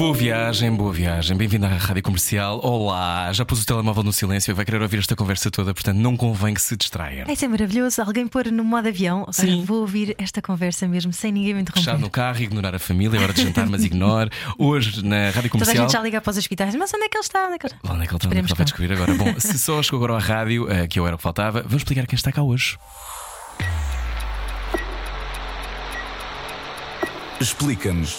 Boa viagem, boa viagem. Bem-vindo à Rádio Comercial. Olá, já pus o telemóvel no silêncio e vai querer ouvir esta conversa toda, portanto não convém que se distraia. Isso é maravilhoso. Alguém pôr no modo avião. Sim. vou ouvir esta conversa mesmo sem ninguém me interromper. Fechar no carro, ignorar a família, é hora de jantar, mas ignore. Hoje na Rádio Toda a Comercial. gente já liga para os hospitais. Mas onde é que ele está? Onde é que ele está? Lá onde é que ele está? Onde é que ele vai descobrir agora? Bom, se só chegou agora à rádio, eh, que eu era o que faltava, vamos explicar quem está cá hoje. Explica-nos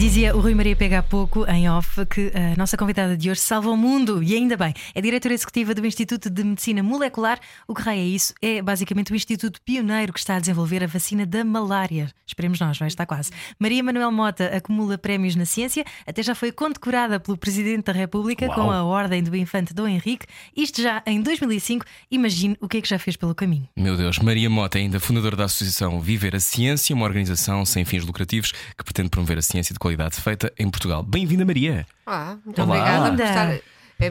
Dizia o Rui Maria Pega há pouco, em off, que a nossa convidada de hoje salva o mundo e ainda bem. É diretora executiva do Instituto de Medicina Molecular. O que raio é isso? É basicamente o instituto pioneiro que está a desenvolver a vacina da malária. Esperemos nós, vai estar quase. Maria Manuel Mota acumula prémios na ciência, até já foi condecorada pelo Presidente da República Uau. com a Ordem do Infante Dom Henrique. Isto já em 2005. Imagine o que é que já fez pelo caminho. Meu Deus, Maria Mota é ainda fundadora da Associação Viver a Ciência, uma organização sem fins lucrativos que pretende promover a ciência de qualidade feita em Portugal. Bem-vinda, Maria. Olá, muito Olá. obrigada por estar. É,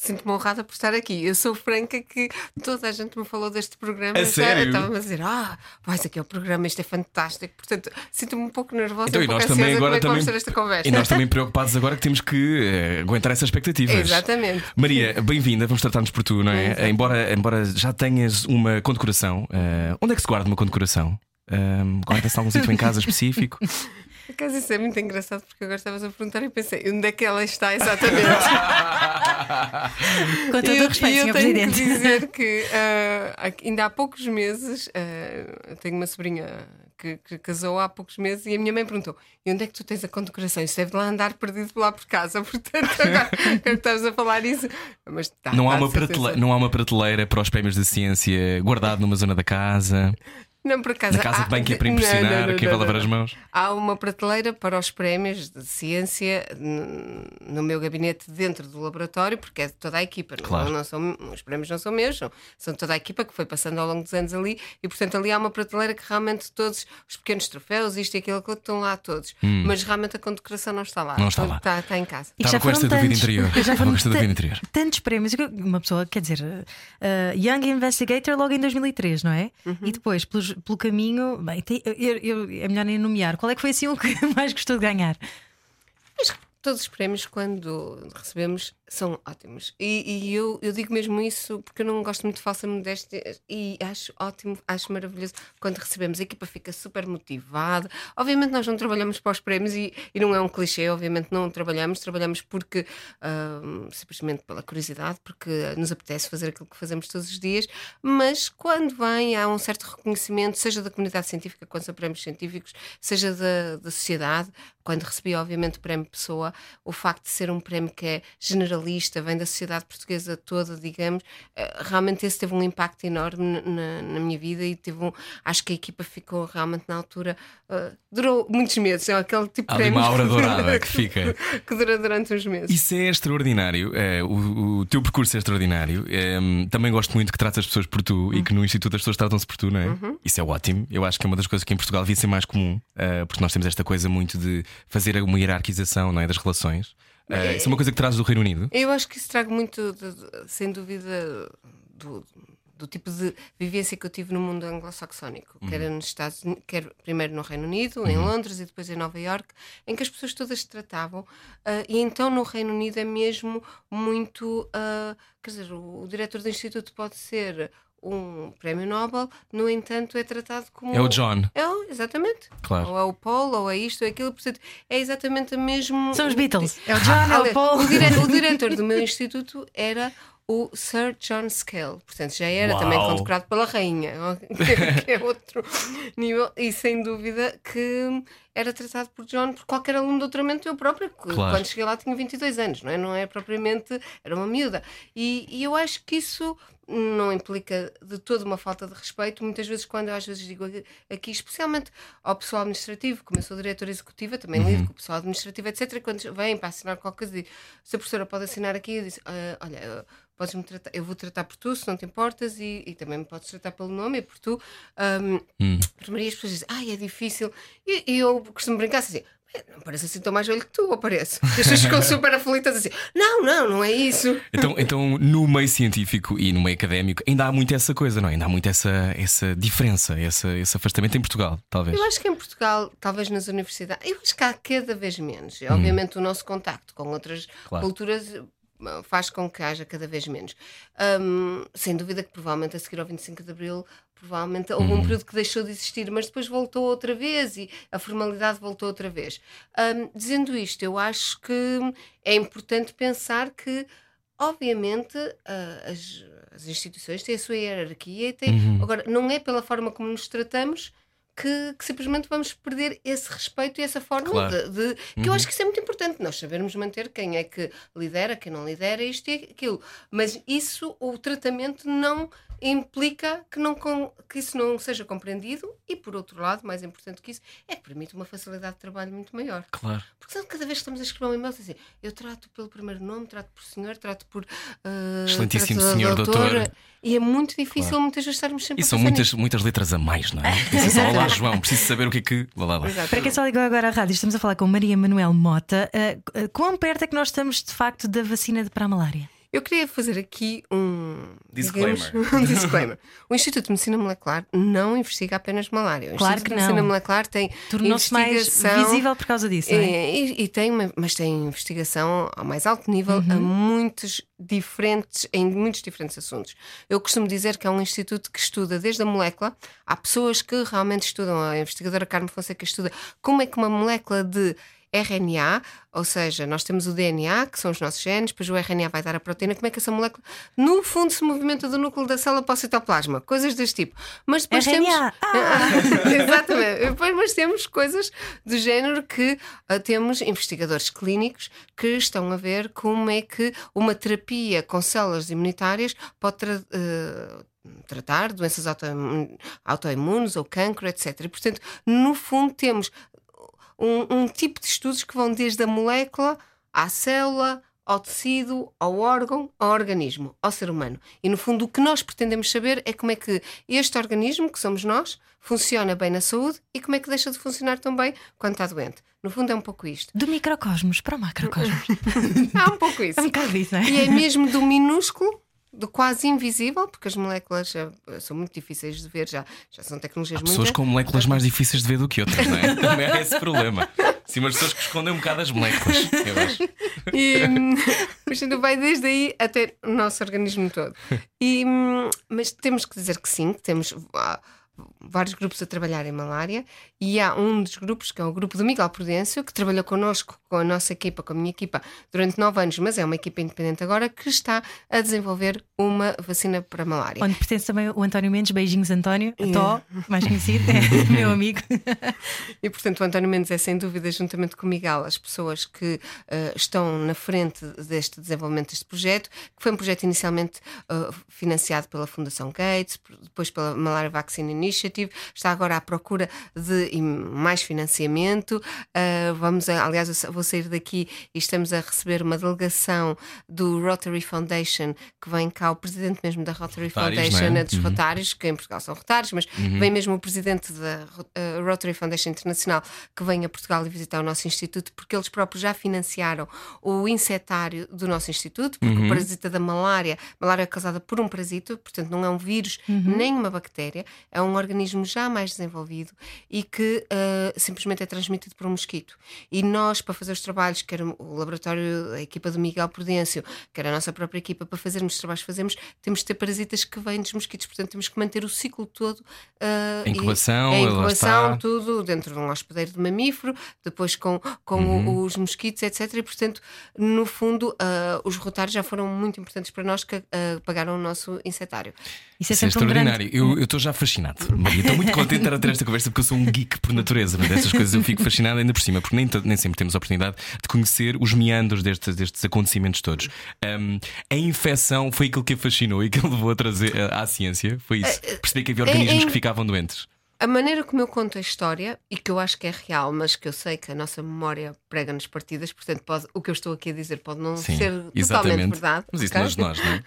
Sinto-me honrada por estar aqui. Eu sou franca que toda a gente me falou deste programa. A Eu sério? Estava-me a dizer, ah, vais aqui ao programa, isto é fantástico. Portanto, sinto-me um pouco nervosa Então, um e pouco nós também agora como é que também, vamos ter esta conversa. e nós também preocupados agora que temos que eh, aguentar essas expectativas. Exatamente. Maria, bem-vinda, vamos tratar-nos por tu, não é? Exato. Embora, embora já tenhas uma condecoração, eh, onde é que se guarda uma condecoração? Um, Guarda-se em algum sítio em casa específico? Por acaso isso é muito engraçado porque agora estavas a perguntar e pensei, onde é que ela está exatamente? Com todo o eu, respeito, eu Sr. tenho Presidente. que dizer que aqui- ainda há poucos meses eu tenho uma sobrinha que, que casou há poucos meses e a minha mãe perguntou: e onde é que tu tens a condecoração? Isso deve lá andar perdido lá por casa. Portanto, agora que estás a falar isso, mas tá, Não há, uma prateleira, não há uma prateleira para os prémios da ciência guardado numa zona da casa, Não, por acaso. na casa há- de banho que é para impressionar não, não, não, vai lavar não. as mãos. Há uma prateleira para os prémios de ciência no meu gabinete dentro do laboratório, porque é de toda a equipa. não- Claro. Não, são, os prémios não são meus, são, são de toda a equipa que foi passando ao longo dos anos ali, e portanto ali há uma prateleira que realmente todos os pequenos troféus, isto e aquilo, estão lá todos. Mas realmente a condecoração não está lá. Não está lá. Está, está em casa. E Estava com esta dúvida tantos- interior. já Estava com esta dúvida interior. Tantos prémios. Uma pessoa, quer dizer, uh, Young Investigator logo em 2003, não é? Uhum. E depois, pelos- pelo caminho, bem, tem- eu- eu- é melhor nem nomear. Qual é que foi assim o que mais gostou de ganhar? Todos os prémios, quando recebemos, são ótimos. E, e eu, eu digo mesmo isso porque eu não gosto muito de falsa modéstia e acho ótimo, acho maravilhoso quando recebemos. A equipa fica super motivada. Obviamente, nós não trabalhamos para os prémios e, e não é um clichê, obviamente, não trabalhamos. Trabalhamos porque, simplesmente pela curiosidade, porque nos apetece fazer aquilo que fazemos todos os dias. Mas quando vem, há um certo reconhecimento, seja da comunidade científica, quando são prémios científicos, seja da, da sociedade. Quando recebi, obviamente, o prémio Pessoa, o facto de ser um prémio que é generalista, vem da sociedade portuguesa toda, digamos, eh, realmente esse teve um impacto enorme na, na- minha vida e teve um. Acho que a equipa ficou realmente na altura. eh, durou muitos meses, é aquele tipo de uma aura dourada que fica. que dura durante uns meses. Isso é extraordinário. é, o, o teu percurso é extraordinário. É, também gosto muito que trates as pessoas por tu e que no Instituto as pessoas tratam-se por tu, não é? Isso é ótimo. Eu acho que é uma das coisas que em Portugal devia ser mais comum, é, porque nós temos esta coisa muito de fazer uma hierarquização não é, das relações. É, isso é uma coisa que trazes do Reino Unido. Eu acho que isso trago muito, de- de- sem dúvida, do, do tipo de vivência que eu tive no mundo anglo-saxónico, quer nos Estados Unidos, quer primeiro no Reino Unido, em Londres e depois em Nova York, em que as pessoas todas se tratavam. ah, e então no Reino Unido é mesmo muito. ah, quer dizer, o, o diretor do instituto pode ser um prémio Nobel, no entanto, é tratado como. É o John. É, o- exatamente. Claro. Ou é o Paul, ou é isto, ou é aquilo. Portanto, é exatamente o mesmo. São os Beatles. É o John, é o Aliás, Paul. o, dire- o diretor do meu instituto era o Sir John Scale, portanto já era Uau. também condecorado pela rainha, que é outro nível, e sem dúvida que era tratado por John, por qualquer aluno de doutoramento, eu própria, que Claro. quando cheguei lá tinha 22 anos, não é? Não é propriamente, era uma miúda. E, e eu acho que isso não implica de toda uma falta de respeito. Muitas vezes, quando eu às vezes digo aqui, especialmente ao pessoal administrativo, como eu sou diretora executiva, também lido com o pessoal administrativo, etc. Quando vêm para assinar qualquer coisa, se a professora pode assinar aqui, eu disse: "Ah, Olha, podes-me tratar, eu vou tratar por tu, se não te importas, e, e também me podes tratar pelo nome, e por tu. Ahm, Por Maria, as pessoas dizem: Ai, é difícil. E, e eu costumo brincar assim. "É, Não parece assim tão mais velho que tu, ou parece? E as pessoas ficam super aflitas assim: Não, não, não é isso. Então, então, no meio científico e no meio académico, ainda há muito essa coisa, não é? Ainda há muito essa, essa diferença, essa, esse afastamento em Portugal, talvez. Eu acho que em Portugal, talvez nas universidades, eu acho que há cada vez menos. E, Obviamente, o nosso contacto com outras Hum. Claro. culturas eh, faz com que haja cada vez menos. Hum, sem dúvida que provavelmente a seguir ao 25 de Abril, provavelmente houve Uhum. um período que deixou de existir, mas depois voltou outra vez e a formalidade voltou outra vez. Hum, dizendo isto, eu acho que é importante pensar que, obviamente, ah, as, as instituições têm a sua hierarquia e têm. Uhum. Agora, não é pela forma como nos tratamos que, que simplesmente vamos perder esse respeito e essa forma Claro. de, de- que eu acho que isso é muito importante, nós sabermos manter quem é que lidera, quem não lidera, isto e aquilo. Mas isso, o tratamento não implica que, não, com- que isso não seja compreendido e, por outro lado, mais importante que isso, é que permite uma facilidade de trabalho muito maior. Claro. Porque senão, cada vez que estamos a escrever um e-mail, assim, eu trato pelo primeiro nome, trato por senhor, trato por. ah, Excelentíssimo trato senhor doutor. E é muito difícil muitas vezes estarmos sempre E a são muitas, nisso. muitas letras a mais, não é? Disse só, Olá, João, preciso saber o que é que. Lá, lá, lá. Exatamente. Para quem só ligou agora à rádio, estamos a falar com Maria Manuel Mota. Uh, uh, quão perto é que nós estamos de facto da vacina de- para a malária? Eu queria fazer aqui um Disclaimer. digamos, um disclaimer. O Instituto de Medicina Molecular não investiga apenas malária. O Claro Instituto que de Medicina não. Molecular tem Tornou-se mais visível por causa disso, não é? É, e, e tem, uma- mas tem investigação ao mais alto nível a Uhum. muitos diferentes, em muitos diferentes assuntos. Eu costumo dizer que é um instituto que estuda desde a molécula. Há pessoas que realmente estudam, a investigadora Carmen Fonseca estuda como é que uma molécula de RNA, ou seja, nós temos o DNA, que são os nossos genes, depois o RNA vai dar a proteína, como é que essa molécula, no fundo, se movimenta do núcleo da célula para o citoplasma, coisas deste tipo. Mas depois RNA, temos. ah! Exatamente. Depois, mas temos coisas do género que ah, temos investigadores clínicos que estão a ver como é que uma terapia com células imunitárias pode eh, tratar doenças autoimun- autoimunes ou cancro, etc. E, portanto, no fundo, temos um, um tipo de estudos que vão desde a molécula à célula, ao tecido, ao órgão, ao organismo, ao ser humano. E no fundo o que nós pretendemos saber é como é que este organismo, que somos nós, funciona bem na saúde e como é que deixa de funcionar tão bem quando está doente. No fundo é um pouco isto. Do microcosmos para o macrocosmos. Há um pouco isso. É um bocado isso, não é? E é mesmo do minúsculo, do quase invisível, porque as moléculas eh, são muito difíceis de ver, já, já são tecnologias Há muito pessoas com moléculas mais difíceis de ver do que outras, não é? Também é esse problema. Sim, mas pessoas que escondem um bocado as moléculas, eu acho. E, hum, portanto, vai desde aí até o nosso organismo todo. E, hum, mas temos que dizer que sim, que temos vários grupos a trabalhar em malária e há um dos grupos, que é o grupo do Miguel Prudêncio, que trabalhou connosco, com a nossa equipa, com a minha equipa, durante nove anos, mas é uma equipa independente agora, que está a desenvolver uma vacina para a malária. Onde pertence também o António Mendes. Beijinhos, António. Tó, mais conhecido, é meu amigo. E, portanto, o António Mendes é, sem dúvida, juntamente com o Miguel, as pessoas que eh, estão na frente deste desenvolvimento deste projeto, que foi um projeto inicialmente eh, financiado pela Fundação Gates, depois pela Malaria Vaccine Initiative, está agora à procura de mais financiamento. Eh, vamos, a- aliás, vou sair daqui e estamos a receber uma delegação do Rotary Foundation, que vem cá, o presidente mesmo da Rotary Rotários, Foundation, é? é dos Rotários, que em Portugal são Rotários, mas vem mesmo o presidente da eh, Rotary Foundation Internacional que vem a Portugal e visitar o nosso instituto, porque eles próprios já financiaram o insetário do nosso instituto, porque o parasita da malária, malária é causada por um parasito, portanto não é um vírus nem uma bactéria, é um organismo já mais desenvolvido e que eh, simplesmente é transmitido por um mosquito. E nós, para fazer os trabalhos, quer o laboratório, a equipa do Miguel Prudêncio, quer a nossa própria equipa, para fazermos os trabalhos que fazemos, temos de ter parasitas que vêm dos mosquitos, portanto temos que manter o ciclo todo. eh, A e- incubação, a lá incubação, está. tudo dentro de um hospedeiro de mamífero, depois com, com Uhum. o- os mosquitos, etc. E, portanto, no fundo, ah, os rotários já foram muito importantes para nós que ah, pagaram o nosso insetário. Isso é Isso é um grande. extraordinário. Eu eu estou já fascinado. Estou muito contente de estar a ter esta conversa porque eu sou um geek por natureza. Mas dessas coisas eu fico fascinado ainda por cima, porque nem, nem sempre temos a oportunidade de conhecer os meandros destes, destes acontecimentos todos. Um, a infecção foi aquilo que a fascinou e que ele levou a trazer uh, à ciência. Foi isso. Perceber que havia organismos é- que ficavam doentes. A maneira como eu conto a história, e que eu acho que é real, mas que eu sei que a nossa memória prega-nos partidas, portanto, pode- o que eu estou aqui a dizer pode não Sim, ser totalmente exatamente. verdade. Mas isso ok? nós, nós, não é?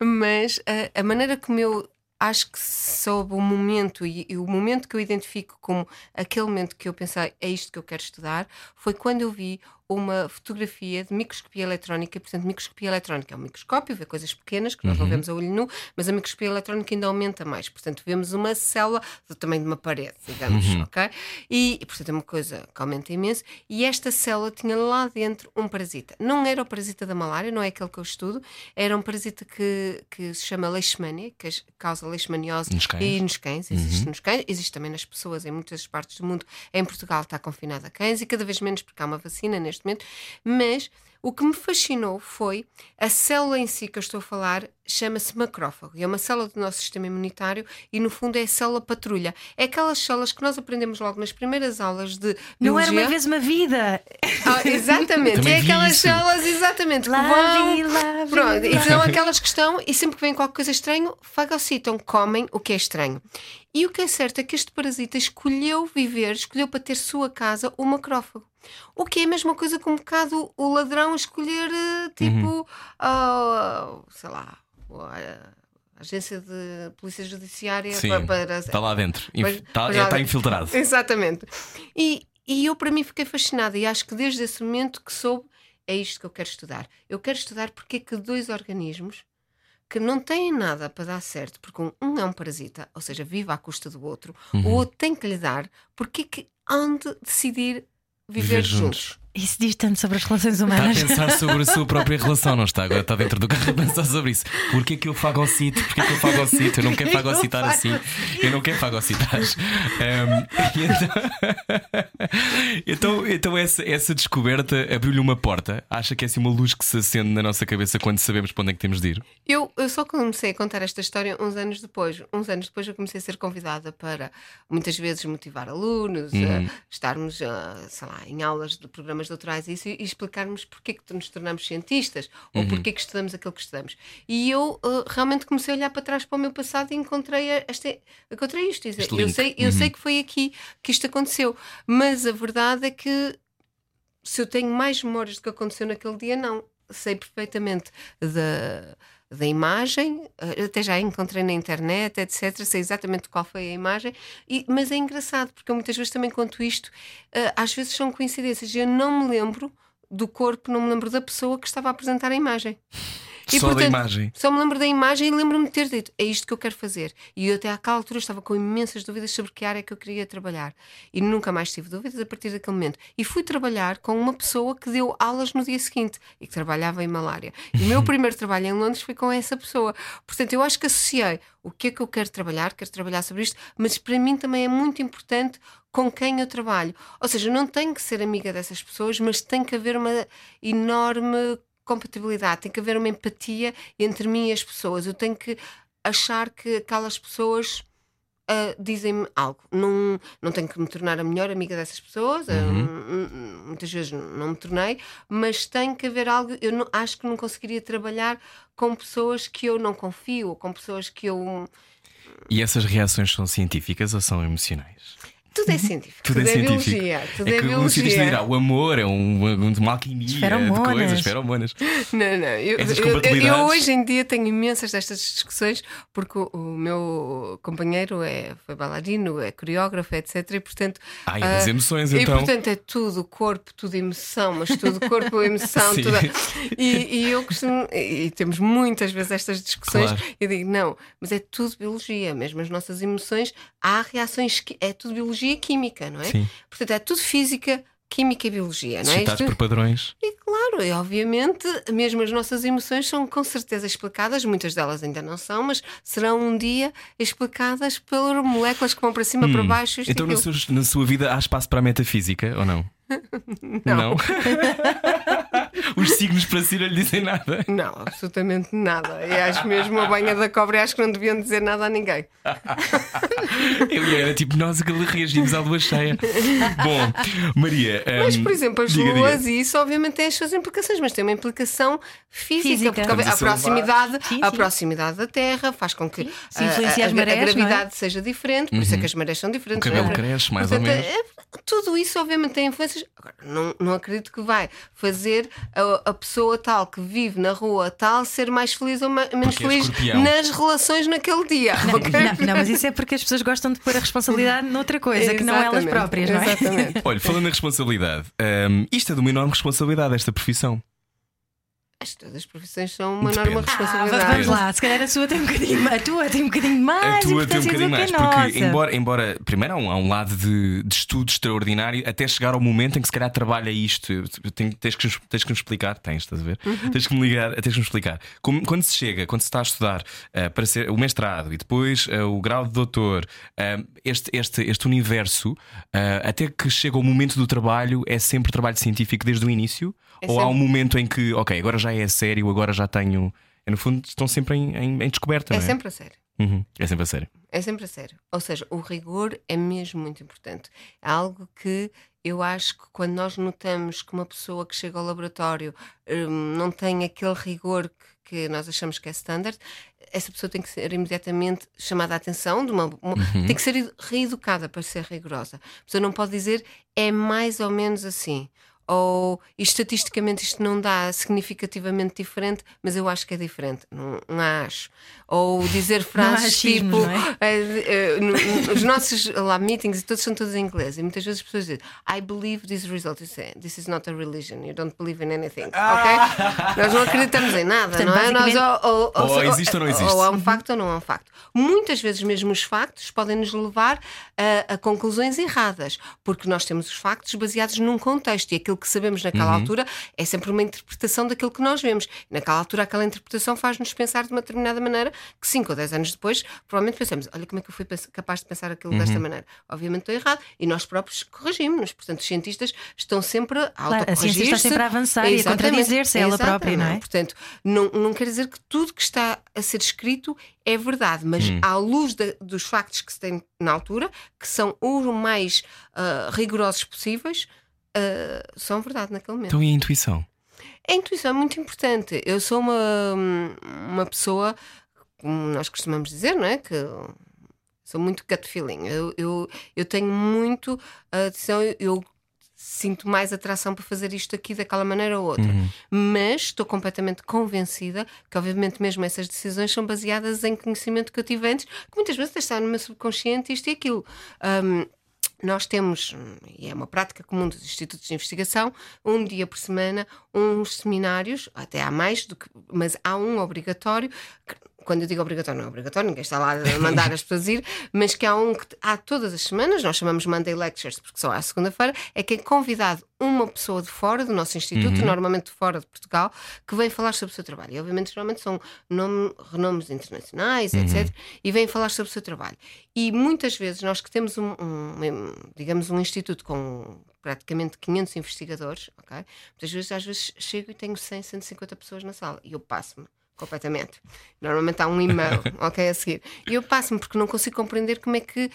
Mas a, a maneira como eu acho que soube o momento e, e o momento que eu identifico como aquele momento que eu pensei é isto que eu quero estudar foi quando eu vi uma fotografia de microscopia eletrónica, portanto, microscopia eletrónica é um microscópio, vê coisas pequenas que nós não vemos a olho nu, mas a microscopia eletrónica ainda aumenta mais, portanto, vemos uma célula do tamanho de uma parede, digamos, ok? E, portanto, é uma coisa que aumenta imenso. E esta célula tinha lá dentro um parasita. Não era o parasita da malária, não é aquele que eu estudo, era um parasita que, que se chama leishmania, que causa leishmaniose Nos cães? e nos cães, existe nos cães, existe também nas pessoas em muitas partes do mundo. Em Portugal está confinado a cães e cada vez menos porque há uma vacina neste momento. Mas o que me fascinou foi a célula em si que eu estou a falar chama-se macrófago. E é uma célula do nosso sistema imunitário e no fundo é a célula patrulha. É aquelas células que nós aprendemos logo nas primeiras aulas de Não era biologia. uma vez uma vida. Ah, exatamente, Também é aquelas isso. células exatamente que Lá vão vi, lá vi, Pronto, e lá são aquelas que estão e sempre que vem qualquer coisa estranha, fagocitam, comem o que é estranho. E o que é certo é que este parasita escolheu viver, escolheu para ter sua casa o macrófago. O que é a mesma coisa que um bocado o ladrão escolher, eh, tipo, ah, sei lá, a agência de polícia judiciária Sim, para, para- está lá dentro. Mas- Está, mas é, está infiltrado. Exatamente. E, e eu, para mim, fiquei fascinada e acho que desde esse momento que soube, é isto que eu quero estudar. Eu quero estudar porque é que dois organismos que não têm nada para dar certo, porque um, um é um parasita, ou seja, vive à custa do outro, Uhum. o outro tem que lhe dar, porque é que hão de decidir viver, Viver juntos? juntos. Isso diz tanto sobre as relações Está a humanas. pensar sobre a sua própria relação, não está? Agora está dentro do carro a pensar sobre isso. Porquê que eu fagocito? Porquê que eu fagocito? Eu não quero fagocitar assim. Eu não quero fagocitar. E então, então, então essa, essa descoberta abriu-lhe uma porta. Acha que é assim uma luz que se acende na nossa cabeça quando sabemos para onde é que temos de ir? Eu, eu só comecei a contar esta história uns anos depois. Uns anos depois eu comecei a ser convidada para muitas vezes motivar alunos, a estarmos, sei lá, em aulas de programas doutorais e isso, e explicarmos porque é que nos tornamos cientistas ou Uhum. porque é que estudamos aquilo que estudamos. E eu ah, realmente comecei a olhar para trás para o meu passado e encontrei, esta, encontrei isto. Este eu sei, eu Uhum. sei que foi aqui que isto aconteceu, mas a verdade é que se eu tenho mais memórias do que aconteceu naquele dia, não. Sei perfeitamente da, da imagem, eh, até já encontrei na internet, etc. Sei exatamente qual foi a imagem, e- mas é engraçado, porque eu muitas vezes também conto isto, eh, às vezes são coincidências. Eu não me lembro do corpo, não me lembro da pessoa que estava a apresentar a imagem. Só da imagem. Só me lembro da imagem e lembro-me de ter dito: é isto que eu quero fazer. E eu até àquela altura estava com imensas dúvidas sobre que área que eu queria trabalhar. E nunca mais tive dúvidas a partir daquele momento. E fui trabalhar com uma pessoa que deu aulas no dia seguinte e que trabalhava em malária. E o meu primeiro trabalho em Londres foi com essa pessoa. Portanto, eu acho que associei o que é que eu quero trabalhar, quero trabalhar sobre isto, mas para mim também é muito importante com quem eu trabalho. Ou seja, não tenho que ser amiga dessas pessoas, mas tem que haver uma enorme compatibilidade, tem que haver uma empatia entre mim e as pessoas. Eu tenho que achar que aquelas pessoas ah, dizem-me algo. Não, não tenho que me tornar a melhor amiga dessas pessoas, ah, hum, hum, muitas vezes não me tornei, mas tem que haver algo. Eu não, acho que não conseguiria trabalhar com pessoas que eu não confio, ou com pessoas que eu. E essas reações são científicas ou são emocionais? Tudo é científico, Tudo, é, científico. biologia. Tudo é é, que o biologia. cientista dirá o amor é um, uma alquimia de coisas, feromonas. Não, não. Eu, Essas eu- eu- eu hoje em dia tenho imensas destas discussões porque o, o meu companheiro é, foi bailarino, é coreógrafo, etc. E portanto. Ah, é das ah, emoções, E então. portanto é tudo corpo, tudo emoção, mas tudo corpo, emoção, tudo. E, e eu costumo. E, e temos muitas vezes estas discussões. Claro. Eu digo, não, mas é tudo biologia, mesmo as nossas emoções, há reações, qui- é tudo biologia e química, não é? Sim. Portanto, é tudo física, química e biologia, não é? Suscitados Isto- por padrões. e claro, e obviamente, mesmo as nossas emoções são com certeza explicadas, muitas delas ainda não são, mas serão um dia explicadas pelas moléculas que vão para cima, para baixo. Então, aquilo. seu- na sua vida há espaço para a metafísica ou não? Não. Os signos para si não lhe dizem nada. Não, absolutamente nada. E acho mesmo a banha da cobra, acho que não deviam dizer nada a ninguém. Eu e era tipo nós que reagimos à lua cheia. Bom, Maria. Mas, hum, por exemplo, as diga, luas diga. e isso obviamente tem as suas implicações, mas tem uma implicação física, Física. porque a a proximidade, Sim, a sim. proximidade da Terra faz com que Se a- influencia a, a- marés, a não é? gravidade seja diferente, por isso é que as marés são diferentes. O cabelo não é? cresce, mais ou Portanto, menos. é- tudo isso obviamente tem influências. Agora, não, não acredito que vai fazer a, a pessoa tal que vive na rua tal ser mais feliz ou ma- menos Porque é feliz escorpião. nas relações naquele dia. ok? Não, não, mas isso é porque as pessoas gostam de pôr a responsabilidade noutra coisa, que não elas Exatamente, próprias, não é? Exatamente. Olha, falando em responsabilidade, hum, isto é de uma enorme responsabilidade, esta profissão. Acho que todas as profissões são uma Depende. enorme Ah, responsabilidade. vamos lá, se calhar a sua tem um bocadinho mais, a tua tem um bocadinho mais A tua tem um bocadinho mais, porque embora, embora primeiro há um, há um lado de, de estudo extraordinário até chegar ao momento em que se calhar trabalha isto. Tenho- tens, que, nos- tens que nos explicar, tens, estás a ver? Uhum. Tens que me ligar, tens que nos explicar. Como- quando se chega, quando se está a estudar eh, para ser o mestrado e depois eh, o grau de doutor, eh, este, este, este universo, até que chega o momento do trabalho, é sempre trabalho científico desde o início? É ou há um sempre. momento em que, ok, agora já é sério, agora já tenho. No fundo, estão sempre em, em- em descoberta, É não é? sempre a sério. Uhum, é sempre a sério. É sempre a sério. Ou seja, o rigor é mesmo muito importante. É algo que eu acho que quando nós notamos que uma pessoa que chega ao laboratório hum, não tem aquele rigor que, que nós achamos que é standard, essa pessoa tem que ser imediatamente chamada a atenção, de uma, uma- tem que ser edu- reeducada para ser rigorosa. A pessoa não pode dizer é mais ou menos assim. Ou estatisticamente isto não dá significativamente diferente, mas eu acho que é diferente. Não, não acho. Ou dizer frases achismos, tipo não é? eh, eh, no- os nossos lá meetings todos são todos em inglês e muitas vezes as pessoas dizem I believe this result is this is not a religion you don't believe in anything ok nós não acreditamos em nada Portanto, não é nós basicamente- ou, ou, Ou existe ou não existe. ou há um facto ou não há um facto muitas vezes mesmo os factos podem nos levar a, a conclusões erradas porque nós temos os factos baseados num contexto e aquilo que sabemos naquela Uhum. altura é sempre uma interpretação daquilo que nós vemos naquela altura aquela interpretação faz-nos pensar de uma determinada maneira que 5 ou 10 anos depois provavelmente pensamos olha como é que eu fui capaz de pensar aquilo Uhum. desta maneira obviamente estou errado e nós próprios corrigimos-nos portanto os cientistas estão sempre a Claro, a ciência está sempre a avançar e a Exatamente, contradizer-se ela própria, não é? Portanto, não, não quer dizer que tudo que está a ser escrito é verdade, mas à luz da- dos factos que se tem na altura, que são os mais ah, rigorosos possíveis, ah, são verdade naquele momento. Então e a intuição? A intuição é muito importante. Eu sou uma, uma pessoa, como nós costumamos dizer, não é? Que sou muito gut feeling. Eu, eu, eu tenho muito atenção, eu, eu sinto mais atração para fazer isto aqui daquela maneira ou outra. Mas estou completamente convencida que, obviamente, mesmo essas decisões são baseadas em conhecimento que eu tive antes, que muitas vezes está no meu subconsciente isto e aquilo. Ahm, nós temos, e é uma prática comum dos institutos de investigação, um dia por semana, uns seminários, até há mais do que, mas há um obrigatório. que- quando eu digo obrigatório, não é obrigatório, ninguém está lá a mandar as pessoas ir, mas que há um que há todas as semanas, nós chamamos Monday Lectures, porque só à segunda-feira, é que é convidado uma pessoa de fora do nosso instituto, normalmente de fora de Portugal, que vem falar sobre o seu trabalho. E obviamente, geralmente são nome, renomes internacionais, etc. E vêm falar sobre o seu trabalho. E muitas vezes nós que temos um, um, digamos, um instituto com praticamente 500 investigadores, ok? Muitas vezes, às vezes, chego e tenho 100, 150 pessoas na sala e eu passo-me completamente. Normalmente há um e-mail, ok, a seguir. E eu passo-me porque não consigo compreender como é que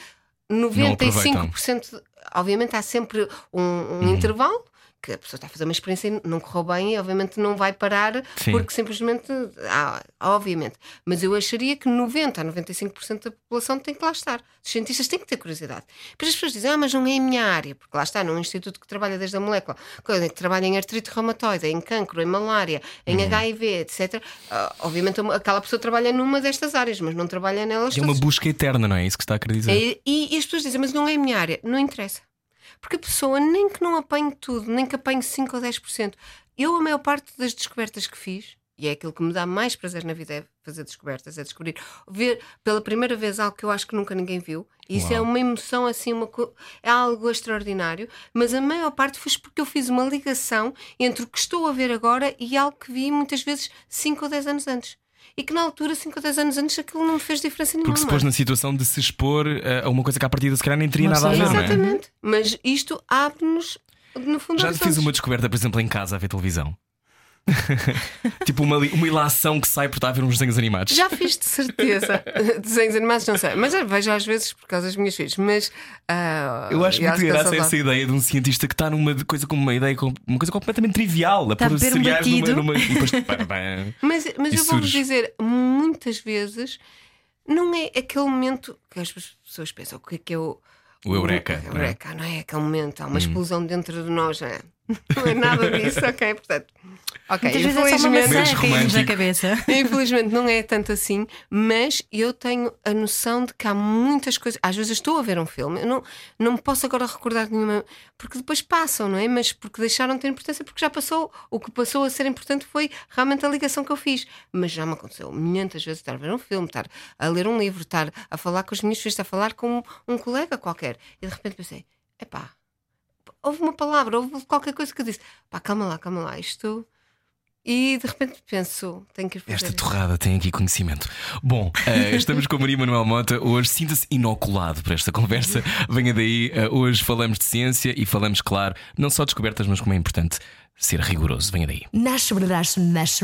95%, de- obviamente há sempre um, um intervalo que a pessoa está a fazer uma experiência e não correu bem e obviamente não vai parar Sim. porque simplesmente, ah, obviamente. Mas eu acharia que 90% a 95% da população tem que lá estar. Os cientistas têm que ter curiosidade. Depois as pessoas dizem, ah, mas não é a minha área, porque lá está, num instituto que trabalha desde a molécula, que trabalha em artrite reumatoide, em cancro, em malária, em HIV, etc. Ah, obviamente aquela pessoa trabalha numa destas áreas, mas não trabalha nelas É uma todas. busca eterna, não é? Isso que está a querer dizer. E, e- e as pessoas dizem, mas não é a minha área. Não interessa. Porque a pessoa, nem que não apanhe tudo, nem que apanhe 5 ou 10%. Eu, a maior parte das descobertas que fiz, e é aquilo que me dá mais prazer na vida, é fazer descobertas, é descobrir, ver pela primeira vez algo que eu acho que nunca ninguém viu. E isso é Uau. uma emoção, assim, uma, é algo extraordinário. Mas a maior parte foi porque eu fiz uma ligação entre o que estou a ver agora e algo que vi muitas vezes 5 ou 10 anos antes. E que na altura, 5 ou 10 anos antes, aquilo não me fez diferença nenhuma. Porque se pôs na situação de se expor a uma coisa que à partida se calhar nem teria nada a ver, é? Exatamente. Mas isto abre-nos no fundo Já fiz uma descoberta, por exemplo, em casa a ver televisão. tipo uma, uma ilação que sai por estar a ver uns desenhos animados. Já fiz de certeza. Desenhos animados, não sei. Mas vejo às vezes por causa das minhas filhas. Mas. ah, Eu acho muito que graça essa ideia de um cientista que está numa coisa como uma ideia, com- uma coisa completamente trivial, a a pôr cereais numa, numa. Depois. Mas, mas eu vou-vos dizer, muitas vezes não é aquele momento que as pessoas pensam o que é que é o. O eureka, O não é? eureka, não é? Aquele momento, há uma explosão dentro de nós, não é? Não é nada disso, ok? Portanto, ok, Muitas vezes é só uma infelizmente. maçã na cabeça. Infelizmente não é tanto assim, mas eu tenho a noção de que há muitas coisas. Às vezes estou a ver um filme, eu não, não me posso agora recordar de nenhuma, porque depois passam, não é? Mas porque deixaram de ter importância, porque já passou. O que passou a ser importante foi realmente a ligação que eu fiz. Mas já me aconteceu muitas vezes estar a ver um filme, estar a ler um livro, estar a falar com os meus filhos, estar a falar com um colega qualquer. E de repente pensei: epá, houve uma palavra, houve qualquer coisa que eu disse: pá, calma lá, calma lá, isto. E de repente penso: tenho que ir fazer. Esta isto." torrada tem aqui conhecimento. Bom, eh, estamos com a Maria Manuel Mota. Hoje sinta-se inoculado para esta conversa. Venha daí. eh, hoje falamos de ciência e falamos, claro, não só de descobertas, mas como é importante ser rigoroso. Venha daí. Nasce, nasce, nasce.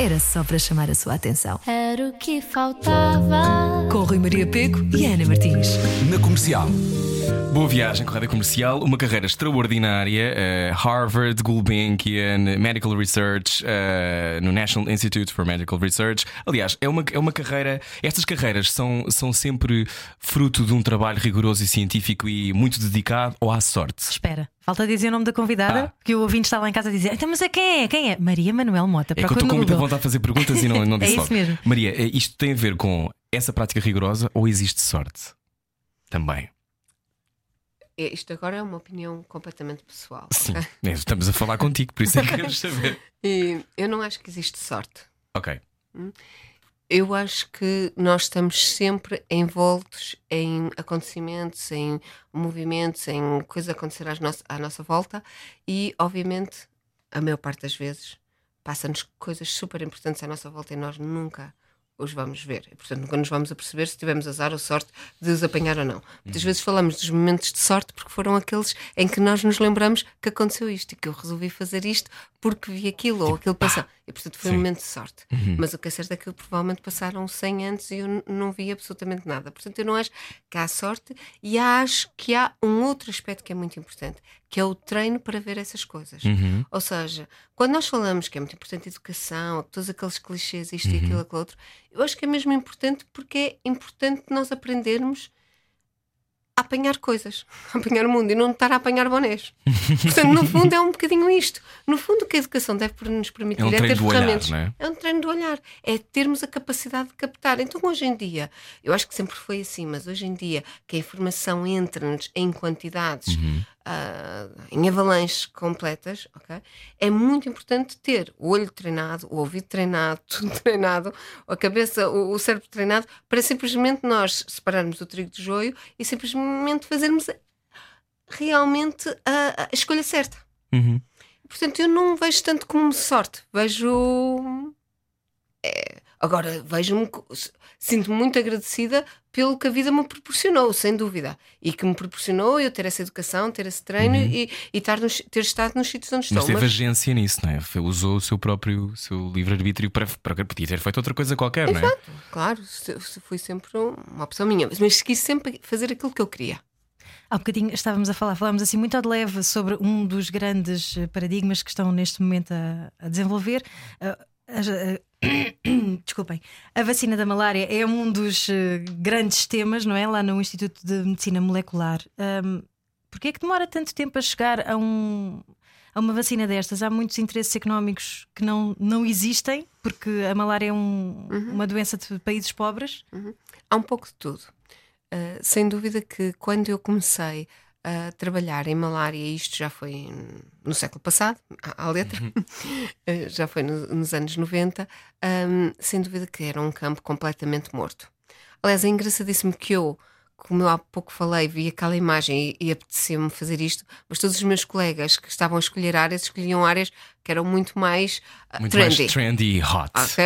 Era só para chamar a sua atenção. Era o que faltava. Com Rui Maria Peco e Ana Martins. Na comercial. Boa viagem com a Rádio Comercial, uma carreira extraordinária. eh, Harvard, Gulbenkian, Medical Research, eh, no National Institute for Medical Research. Aliás, é uma, é uma carreira. Estas carreiras são, são sempre fruto de um trabalho rigoroso e científico e muito dedicado ou à sorte. Espera, falta dizer o nome da convidada, Ah. que o ouvinte está lá em casa a dizer: então, mas é quem é? Quem é? Maria Manuel Mota. É que eu estou com muita vontade de fazer perguntas e não, não É disse isso logo. mesmo. Maria, eh, isto tem a ver com essa prática rigorosa ou existe sorte? Também. É, Isto agora é uma opinião completamente pessoal. Sim. ok? É, Estamos a falar contigo, por isso é que queremos saber. E eu não acho que existe sorte. Ok. Eu acho que nós estamos sempre envoltos em acontecimentos, em movimentos, em coisas a acontecer às nossa- à nossa volta e, obviamente, a maior parte das vezes passa-nos coisas super importantes à nossa volta e nós nunca os vamos ver. E, portanto, nunca nos vamos a perceber se tivemos azar ou sorte de os apanhar ou não. Muitas vezes falamos dos momentos de sorte porque foram aqueles em que nós nos lembramos que aconteceu isto e que eu resolvi fazer isto porque vi aquilo ou aquilo passou. E, portanto, foi um Sim. momento de sorte. Mas o que é certo é que provavelmente passaram 100 anos e eu não vi absolutamente nada. Portanto, eu não acho que há sorte e acho que há um outro aspecto que é muito importante, que é o treino para ver essas coisas. Uhum. Ou seja, quando nós falamos que é muito importante a educação, todos aqueles clichês, isto e Uhum. aquilo, aquilo outro, eu acho que é mesmo importante porque é importante nós aprendermos apanhar coisas, a apanhar o mundo e não estar a apanhar bonés. Portanto, no fundo, é um bocadinho isto. No fundo, o que a educação deve nos permitir É um é, ter olhar, ferramentas. não é? É um treino do olhar, é termos a capacidade de captar. Então, hoje em dia, eu acho que sempre foi assim, mas hoje em dia, que a informação entra-nos em quantidades, Uhum. Ah, em avalanches completas, ok? É muito importante ter o olho treinado, o ouvido treinado, tudo treinado, a cabeça, o, o cérebro treinado, para simplesmente nós separarmos o trigo do joio e simplesmente fazermos realmente a, a escolha certa. Uhum. Portanto, eu não vejo tanto como sorte. Vejo. é, agora, vejo-me. Sinto-me muito agradecida pelo que a vida me proporcionou, sem dúvida. E que me proporcionou eu ter essa educação, ter esse treino e, e estar nos- ter estado nos sítios onde Uhum. Mas estou. teve agência nisso, não é? Usou o seu próprio seu livre-arbítrio para, para. Podia ter feito outra coisa qualquer, não é? Claro, foi sempre uma opção minha. Mas quis sempre fazer aquilo que eu queria. Há bocadinho estávamos a falar, falámos assim muito ao de leve sobre um dos grandes eh, paradigmas que estão neste momento a, a desenvolver. Ah, a- Desculpem, a vacina da malária é um dos eh, grandes temas, não é? Lá no Instituto de Medicina Molecular. Um, Porquê é que demora tanto tempo a chegar a, um, a uma vacina destas? Há muitos interesses económicos que não, não existem, porque a malária é um- uma doença de países pobres. Há um pouco de tudo. Uh, sem dúvida que quando eu comecei a trabalhar em malária, isto já foi no século passado, à, letra, uh, já foi no- nos anos 90, um, sem dúvida que era um campo completamente morto. Aliás, é engraçadíssimo que eu, como eu há pouco falei, vi aquela imagem e, e apetecia-me fazer isto, mas todos os meus colegas que estavam a escolher áreas escolhiam áreas que eram muito mais uh, Muito trendy. mais trendy e hot. Ok?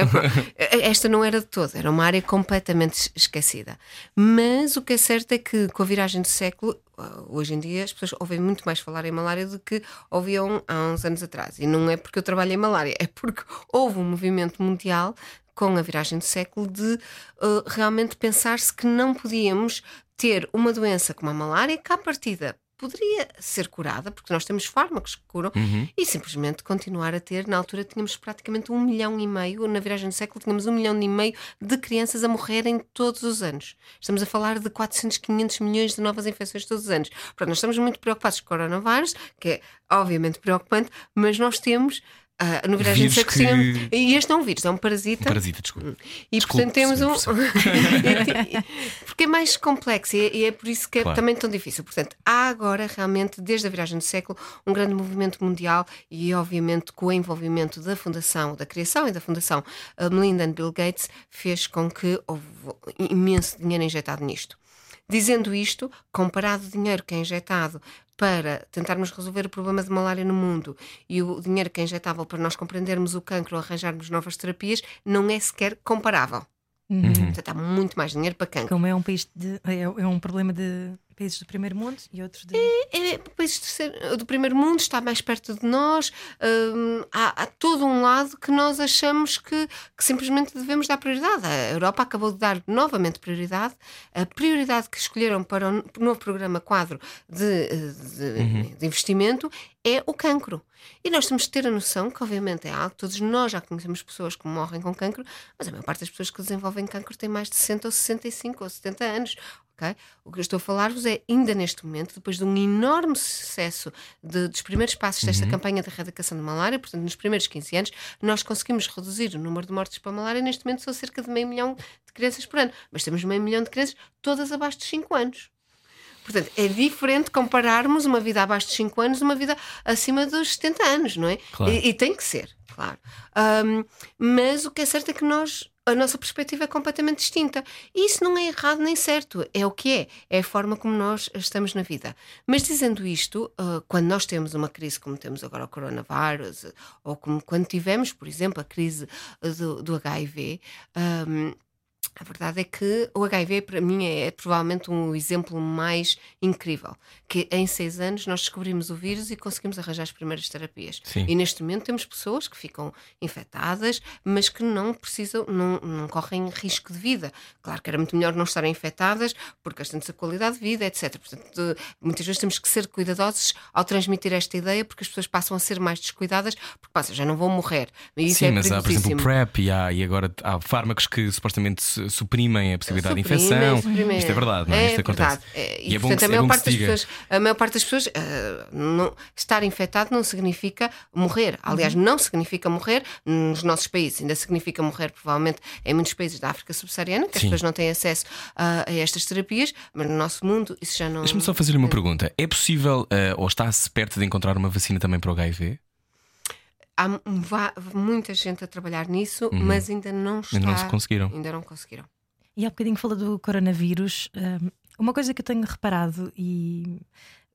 Esta não era de todo, era uma área completamente esquecida. Mas o que é certo é que com a viragem do século, uh, hoje em dia, as pessoas ouvem muito mais falar em malária do que ouviam há uns anos atrás. E não é porque eu trabalho em malária, é porque houve um movimento mundial com a viragem do século de uh, realmente pensar-se que não podíamos ter uma doença como a malária que à partida poderia ser curada, porque nós temos fármacos que curam, e simplesmente continuar a ter. Na altura tínhamos praticamente um milhão e meio, na viragem do século tínhamos um milhão e meio de crianças a morrerem todos os anos. Estamos a falar de 400, 500 milhões de novas infecções todos os anos. Portanto, nós estamos muito preocupados com o coronavírus, que é obviamente preocupante, mas nós temos. Ah, no viragem do Vírus século que- tínhamos- E este é um vírus, é um parasita. Parasita, desculpa. E Desculpe, portanto temos um. Porque é mais complexo e é, é por isso que é Claro. também tão difícil. Portanto, há agora realmente, desde a viragem do século, um grande movimento mundial e, obviamente, com o envolvimento da Fundação, da criação e da Fundação uh, Melinda and Bill Gates, fez com que houve imenso dinheiro injetado nisto. Dizendo isto, comparado o dinheiro que é injetado para tentarmos resolver o problema de malária no mundo e o dinheiro que é injetável para nós compreendermos o cancro ou arranjarmos novas terapias, não é sequer comparável. Uhum. Portanto, há muito mais dinheiro para cancro. Como é um país de, é, é um problema de países do primeiro mundo e outros de. É, países do terceiro- do primeiro mundo está mais perto de nós. hum, há, há todo um lado que nós achamos que, que simplesmente devemos dar prioridade. A Europa acabou de dar novamente prioridade. A prioridade que escolheram para o novo programa quadro de, de- de investimento é o cancro. E nós temos que ter a noção que, obviamente, é algo que todos nós já conhecemos pessoas que morrem com cancro, mas a maior parte das pessoas que desenvolvem cancro tem mais de 60 ou 65 ou 70 anos. Ok? O que eu estou a falar-vos é, ainda neste momento, depois de um enorme sucesso de- dos primeiros passos desta campanha de erradicação de malária, portanto, nos primeiros 15 anos, nós conseguimos reduzir o número de mortes para malária. Neste momento, são cerca de meio milhão de crianças por ano, mas temos meio milhão de crianças, todas abaixo dos 5 anos. Portanto, é diferente compararmos uma vida abaixo de 5 anos uma vida acima dos 70 anos, não é? Claro. E, e tem que ser, claro. Ahm, mas o que é certo é que nós. A nossa perspectiva é completamente distinta. E isso não é errado nem certo. É o que é. É a forma como nós estamos na vida. Mas dizendo isto, ah, quando nós temos uma crise como temos agora o coronavírus, ou como quando tivemos, por exemplo, a crise ah, do, do HIV, ahm, a verdade é que o HIV, para mim, é, provavelmente um exemplo mais incrível. Que em seis anos nós descobrimos o vírus e conseguimos arranjar as primeiras terapias. Sim. E neste momento temos pessoas que ficam infectadas, mas que não precisam, não, não correm risco de vida. Claro que era muito melhor não estarem infectadas por questões da qualidade de vida, etc. Portanto, muitas vezes temos que ser cuidadosos ao transmitir esta ideia, porque as pessoas passam a ser mais descuidadas, porque passam, já não vão morrer. E isso Sim, é mas há, por exemplo, o. PrEP e, há, e agora há fármacos que supostamente su- suprimem a possibilidade de Suprimem, infecção. suprimem. Isto é verdade, não é? Isto acontece. É, E e, é bom portanto, que- a é maior bom que parte das pessoas, a maior parte das pessoas ah, não- estar infectado não significa morrer. Aliás, não significa morrer nos nossos países. Ainda significa morrer, provavelmente, em muitos países da África subsaariana, que as Sim. pessoas não têm acesso ah, a estas terapias, mas no nosso mundo isso já não. Deixa-me só fazer-lhe uma pergunta. É possível eh, ou está-se perto de encontrar uma vacina também para o HIV? Há muita gente a trabalhar nisso, mas ainda não está. Uhum. Ainda não se conseguiram. Ainda não conseguiram. E há bocadinho fala do coronavírus. hum, Uma coisa que eu tenho reparado e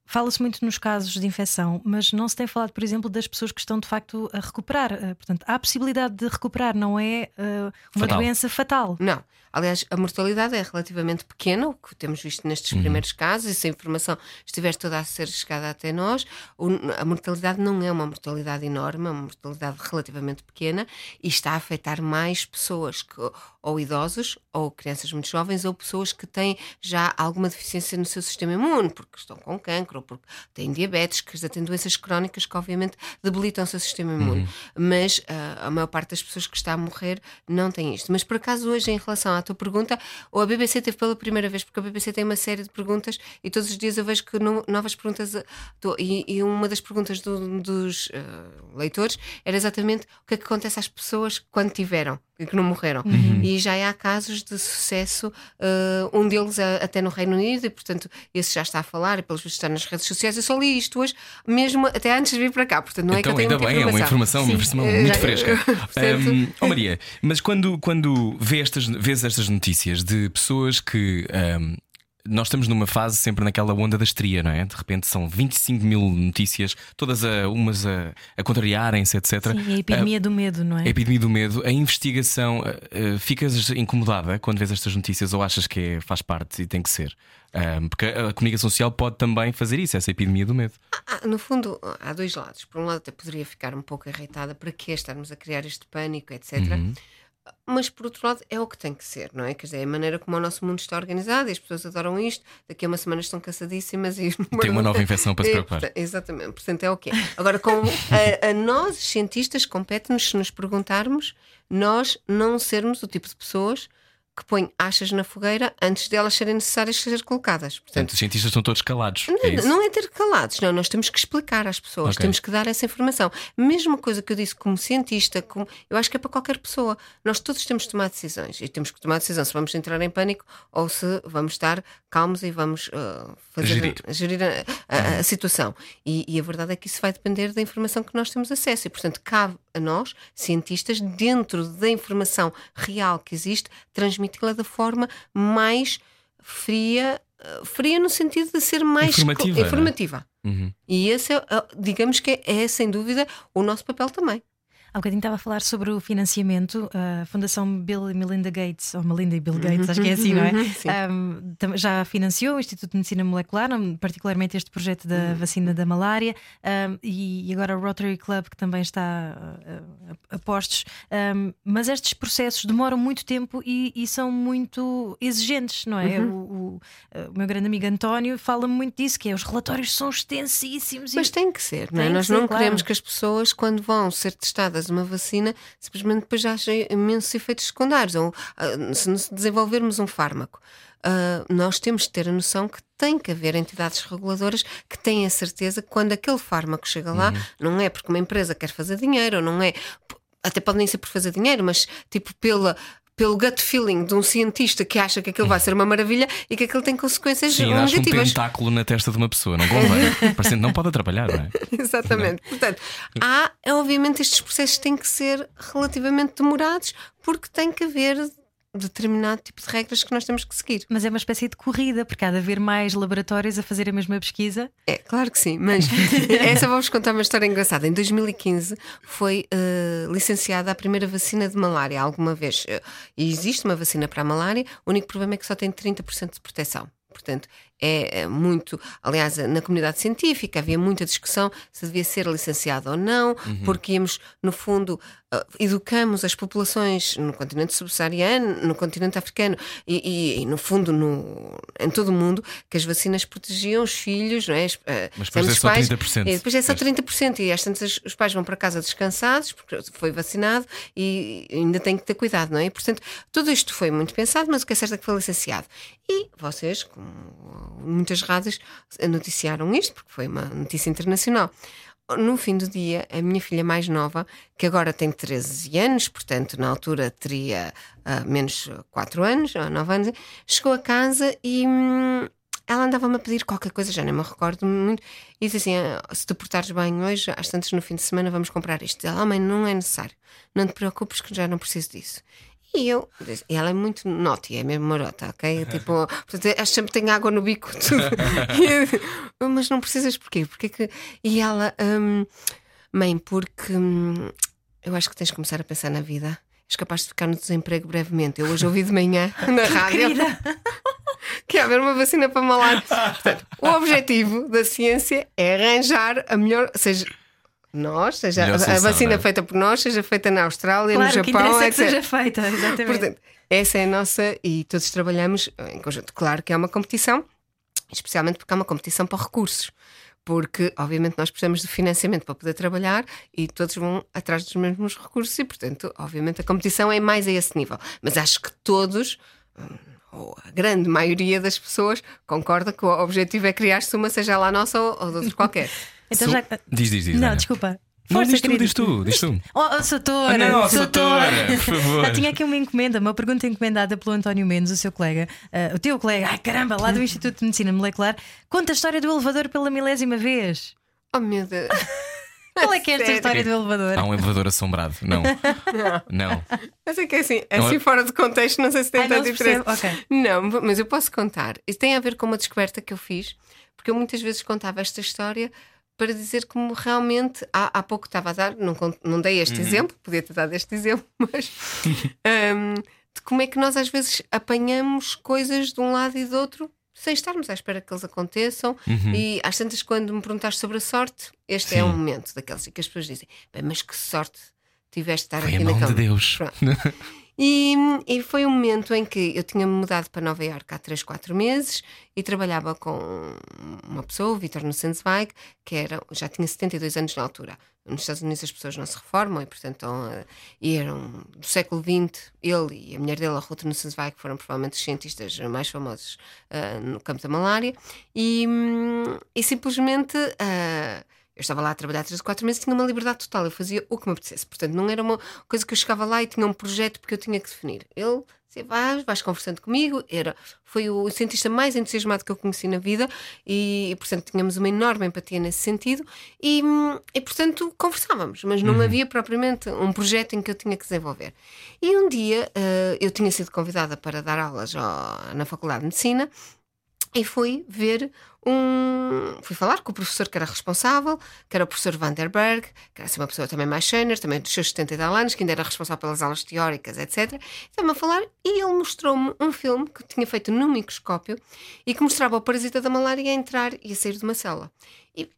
fala-se muito nos casos de infecção, mas não se tem falado, por exemplo, das pessoas que estão de facto a recuperar. Uh, Portanto, há a possibilidade de recuperar, não é uh, uma Fatal. doença fatal. Não. Aliás, a mortalidade é relativamente pequena, o que temos visto nestes Uhum. primeiros casos, e se a informação estiver toda a ser chegada até nós, a mortalidade não é uma mortalidade enorme, é uma mortalidade relativamente pequena e está a afetar mais pessoas, que, ou idosos, ou crianças muito jovens, ou pessoas que têm já alguma deficiência no seu sistema imune, porque estão com cancro, ou porque têm diabetes, que já têm doenças crónicas que obviamente debilitam o seu sistema imune. Mas ah, a maior parte das pessoas que está a morrer não tem isto. Mas por acaso hoje, em relação à tua pergunta, ou a BBC teve pela primeira vez, porque a BBC tem uma série de perguntas e todos os dias eu vejo que no- novas perguntas. tô- e, e uma das perguntas do- dos ah, leitores era exatamente o que é que acontece às pessoas quando tiveram e que não morreram. E já há casos de sucesso, ah, um deles ah, até no Reino Unido, e portanto esse já está a falar, e pelos vistos está nas redes sociais. Eu só li isto hoje, mesmo até antes de vir para cá, portanto não é que então, eu tenho ainda muita bem, é uma informação, uma informação muito Já- fresca. Portanto- Hum, oh Maria, mas quando, quando vê estas, vês estas notícias de pessoas que hum, nós estamos numa fase sempre naquela onda da estria, não é? De repente são 25 mil notícias, todas a, umas a, a contrariarem-se, etc. Sim, a epidemia do medo, não é? A epidemia do medo, a investigação. uh, uh, ficas incomodada quando vês estas notícias ou achas que é- faz parte e tem que ser? Um, porque a comunicação social pode também fazer isso, essa epidemia do medo. Ah, no fundo, há dois lados. Por um lado, até poderia ficar um pouco irritada para que estarmos a criar este pânico, etc. Uhum. Mas por outro lado, é o que tem que ser, não é? Quer dizer, é a maneira como o nosso mundo está organizado e as pessoas adoram isto. Daqui a uma semana estão cansadíssimas e Tem uma nova infecção para se É, preocupar. porta- Exatamente, portanto é o que é. Agora, com, a, a nós, cientistas, compete-nos se nos perguntarmos, nós não sermos o tipo de pessoas que põem achas na fogueira antes delas serem necessárias ser colocadas. Portanto, Portanto, os cientistas estão todos calados. não, é não é ter calados, não, nós temos que explicar às pessoas, Ok. temos que dar essa informação. Mesma coisa que eu disse como cientista, como, eu acho que é para qualquer pessoa. Nós todos temos de tomar decisões e temos que tomar decisão se vamos entrar em pânico ou se vamos estar calmos e vamos ah, fazer, Gerir. gerir a, a- a situação. E, e a verdade é que isso vai depender da informação que nós temos acesso e, portanto, cabe a nós, cientistas, dentro da informação real que existe, transmiti-la da forma mais fria. ah, Fria no sentido de ser mais Informativa, é? informativa. Uhum. E esse é, ah, digamos que é, é, sem dúvida o nosso papel também. Há bocadinho estava a falar sobre o financiamento. A Fundação Bill e Melinda Gates, ou Melinda e Bill Gates, acho que é assim, não é? Sim. Um, já financiou o Instituto de Medicina Molecular, um, particularmente este projeto da vacina da malária, um, e, agora o Rotary Club, que também está uh, a, a postos. Um, mas estes processos demoram muito tempo e, e são muito exigentes, não é? O, o- o meu grande amigo António fala-me muito disso, que é os relatórios são extensíssimos. e- Mas tem que ser, não é? Nós ser, não claro. queremos que as pessoas, quando vão ser testadas uma vacina, simplesmente depois já achem imensos efeitos secundários. Ou ah, se desenvolvermos um fármaco, ah, nós temos de ter a noção que tem que haver entidades reguladoras que têm a certeza que quando aquele fármaco chega lá, não é porque uma empresa quer fazer dinheiro, ou não é. Até pode nem ser por fazer dinheiro, mas tipo pela. Pelo gut feeling de um cientista que acha que aquilo vai ser uma maravilha e que aquilo tem consequências Sim, acho um negativas. pentáculo na testa de uma pessoa, não convém. Parecendo não pode atrapalhar, não é? Exatamente. Portanto, há, obviamente, estes processos têm que ser relativamente demorados porque tem que haver determinado tipo de regras que nós temos que seguir. Mas é uma espécie de corrida, porque há de haver mais laboratórios a fazer a mesma pesquisa. É, claro que sim, mas essa vou-vos contar uma história engraçada. Em 2015 foi eh, licenciada a primeira vacina de malária alguma vez. Eh, E existe uma vacina para a malária, o único problema é que só tem 30% de proteção. Portanto, é é muito. Aliás, na comunidade científica havia muita discussão se devia ser licenciada ou não, porque íamos, no fundo, eh, educamos as populações no continente subsaariano, no continente africano e, e- e, no fundo, no, em todo o mundo, que as vacinas protegiam os filhos, não é? As- eh, Mas depois dizemos é só pais- 30%. e depois é só Pois. 30%, e às tantas os pais vão para casa descansados, porque foi vacinado e ainda tem que ter cuidado, não é? E, portanto, tudo isto foi muito pensado, mas o que é certo é que foi licenciado. E vocês, como muitas rádios, noticiaram isto, porque foi uma notícia internacional. No fim do dia, a minha filha mais nova, que agora tem 13 anos, portanto, na altura teria ah, menos 4 anos, ou 9 anos, chegou a casa e. hum, ela andava-me a pedir qualquer coisa, já nem me recordo muito, e disse assim: "Ah, se te portares bem hoje, às tantas no fim de semana vamos comprar isto. Ela, oh, mãe, não é necessário, não te preocupes que já não preciso disso. E eu, e ela é muito naughty, é mesmo marota, ok? Tipo, portanto, acho que sempre tem água no bico, tudo. Eu, mas não precisas porquê? Porque que... E ela, hum, mãe, porque hum, eu acho que tens de começar a pensar na vida. És capaz de ficar no desemprego brevemente. Eu hoje ouvi de manhã na rádio que ia haver uma vacina para malária. Portanto, o objetivo da ciência é arranjar a melhor, seja nós, seja a- a solução, vacina não é? feita por nós, seja feita na Austrália, claro, no que Japão, é que etc. seja feita, exatamente. Portanto, essa é a nossa e todos trabalhamos em conjunto. Claro que é uma competição, especialmente porque é uma competição para recursos. Porque, obviamente, nós precisamos de financiamento para poder trabalhar e todos vão atrás dos mesmos recursos, e, portanto, obviamente, a competição é mais a esse nível. Mas acho que todos, hum, ou a grande maioria das pessoas, concorda que o objetivo é criar-se uma, seja lá nossa ou, ou de outro qualquer. Então Su- já... Diz, diz, diz. Não, Ana. desculpa. Não, Força, diz tu, diz tu, diz tu. Oh, oh Soutora, Ah, não, Soutora. Por favor. Ah, tinha aqui uma encomenda, uma pergunta encomendada pelo António Mendes, o seu colega, ah, o teu colega, ai caramba, lá do Instituto de Medicina Molecular. Conta a história do elevador pela milésima vez. Oh meu Deus! Qual é que é esta Sério? história do elevador? Há um elevador assombrado. Não. Não. Mas é que é assim, Não é- assim fora de contexto, não sei se tem Ai, não tanto se interesse. percebe, ok. Não, mas eu posso contar. Isso tem a ver com uma descoberta que eu fiz, porque eu muitas vezes contava esta história para dizer como realmente há, há pouco estava a dar, não, não dei este exemplo, podia ter dado este exemplo, mas hum, de como é que nós às vezes apanhamos coisas de um lado e do outro sem estarmos à espera que eles aconteçam. E às tantas, quando me perguntaste sobre a sorte, este é um momento daqueles em que as pessoas dizem: Bem, mas que sorte tiveste de estar Foi a aqui mão naquela. de Deus. E, e foi um momento em que eu tinha mudado para Nova Iorque há 3, 4 meses e trabalhava com uma pessoa, o Vitor Nussensweig, que era, já tinha 72 anos na altura. Nos Estados Unidos as pessoas não se reformam e, portanto, eh, e eram do século XX. Ele e a mulher dele, a Ruth Nussensweig, foram provavelmente os cientistas mais famosos eh, no campo da malária. E, hum, e simplesmente. eh, eu estava lá a trabalhar 3 ou 4 meses, tinha uma liberdade total, eu fazia o que me apetecesse. Portanto, não era uma coisa que eu chegava lá e tinha um projeto porque eu tinha que definir. Ele dizia, vais, vais conversando comigo. Era, foi o cientista mais entusiasmado que eu conheci na vida e, portanto, tínhamos uma enorme empatia nesse sentido e, e portanto, conversávamos, mas não havia propriamente um projeto em que eu tinha que desenvolver. E um dia eh, eu tinha sido convidada para dar aulas ao- na Faculdade de Medicina e fui ver um. Fui falar com o professor que era responsável, que era o professor Vanderberg, que era assim, uma pessoa também mais sênior, também dos seus 70 e tal anos, que ainda era responsável pelas aulas teóricas, etc. Estava a falar e ele mostrou-me um filme que tinha feito no microscópio e que mostrava o parasita da malária a entrar e a sair de uma célula. E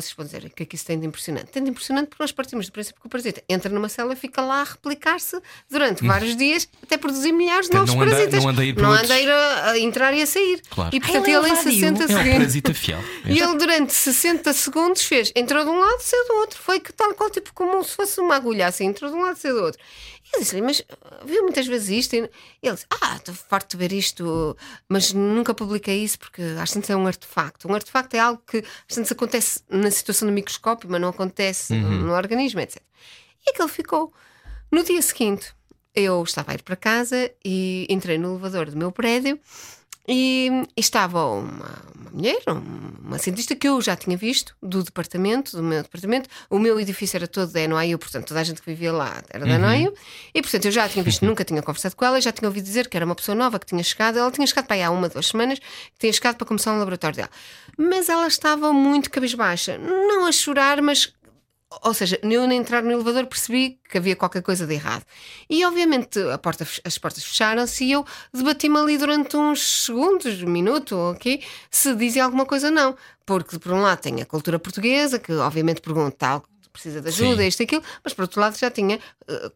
vocês vão dizer o que é que isso tem de impressionante? Tem de impressionante porque nós partimos do princípio que o parasita entra numa célula e fica lá a replicar-se durante vários dias até produzir milhares de Portanto, novos não anda- parasitas. não anda a ir Não anda a ir a, a entrar e a sair. Claro. E portanto Ah, ele é ele em vadio. 60 É um segundos. parasita fiel. E ele durante 60 segundos fez, entrou de um lado, saiu do outro. Foi que tal qual, tipo como se fosse uma agulha assim, entrou de um lado, saiu do outro. Eu disse-lhe, mas viu muitas vezes isto? E ele disse, ah, estou farto de ver isto, mas nunca publiquei isso porque às tantas é um artefacto. Um artefacto é algo que às tantas acontece na situação do microscópio, mas não acontece no organismo, etc. E aquele ficou. No dia seguinte, eu estava a ir para casa e entrei no elevador do meu prédio e estava uma, uma mulher, um- uma cientista que eu já tinha visto do departamento, do meu departamento. O meu edifício era todo da NYU, portanto, toda a gente que vivia lá era da NYU. E, portanto, eu já a tinha visto, nunca tinha conversado com ela, já tinha ouvido dizer que era uma pessoa nova que tinha chegado. Ela tinha chegado para aí há uma, duas semanas, que tinha chegado para começar um laboratório dela. Mas ela estava muito cabisbaixa, não a chorar, mas ou seja, eu na entrar no elevador percebi que havia qualquer coisa de errado. E obviamente porta, as portas fecharam-se e eu debati-me ali durante uns segundos, um minuto, ok? Se dizia alguma coisa não. Porque por um lado tem a cultura portuguesa, que obviamente pergunta tal, precisa de ajuda, Sim. isto e aquilo, mas por outro lado já tinha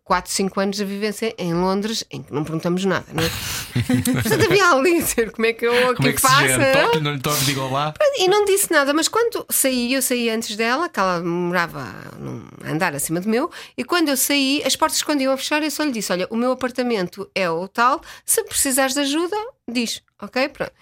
4, 5 anos de vivência em Londres em que não perguntamos nada, não é? Portanto havia ali dizer como é que eu aqui Como é que não é? Toque, não lhe toque, diga olá. E não disse nada, mas quando saí, eu saí antes dela, que ela morava num andar acima do meu, e quando eu saí, as portas quando iam a fechar, eu só lhe disse: Olha, o meu apartamento é o tal, se precisares de ajuda, diz, ok? Pronto.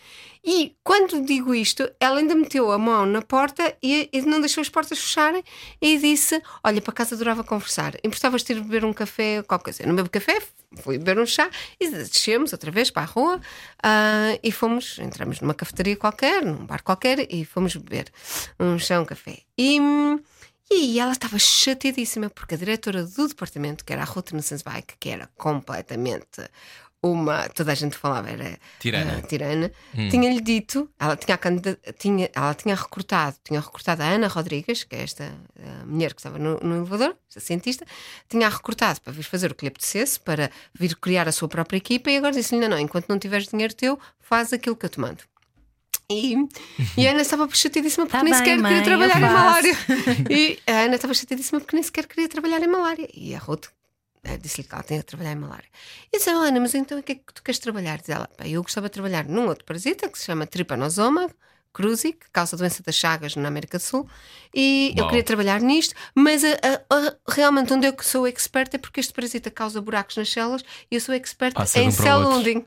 E quando digo isto, ela ainda meteu a mão na porta e, e não deixou as portas fecharem e disse: Olha, para casa adorava conversar. Importavas ter de beber um café, qualquer coisa. Eu não bebo café, fui beber um chá e descemos outra vez para a rua ah, e fomos, entramos numa cafetaria qualquer, num bar qualquer e fomos beber um chá, um café. E. e ela estava chateadíssima porque a diretora do departamento, que era a Ruth Nussensweig, que era completamente uma. Toda a gente falava, era Tirana. ah, tirana tinha-lhe dito, ela tinha, a candida- tinha, ela tinha recrutado, tinha recrutado a Ana Rodrigues, que é esta ah, mulher que estava no, no elevador, esta cientista, tinha recrutado para vir fazer o que lhe apetecesse, para vir criar a sua própria equipa, e agora disse-lhe: não, não, enquanto não tiveres dinheiro teu, faz aquilo que eu te mando. E, e a Ana estava chateadíssima porque Tá nem bem, sequer mãe, queria trabalhar em malária. E a Ana estava chateadíssima porque nem sequer queria trabalhar em malária. E a Ruth eh, disse-lhe que ela tinha que trabalhar em malária. E disse: "Oh, Ana, mas então o que é que tu queres trabalhar? Diz ela: "Pá, Eu gostava de trabalhar num outro parasita que se chama Trypanosoma cruzi, que causa a doença das chagas na América do Sul. E eu Uau. queria trabalhar nisto, mas a- a- a- realmente onde eu sou experta é porque este parasita causa buracos nas células e eu sou Passa de em um cell wounding.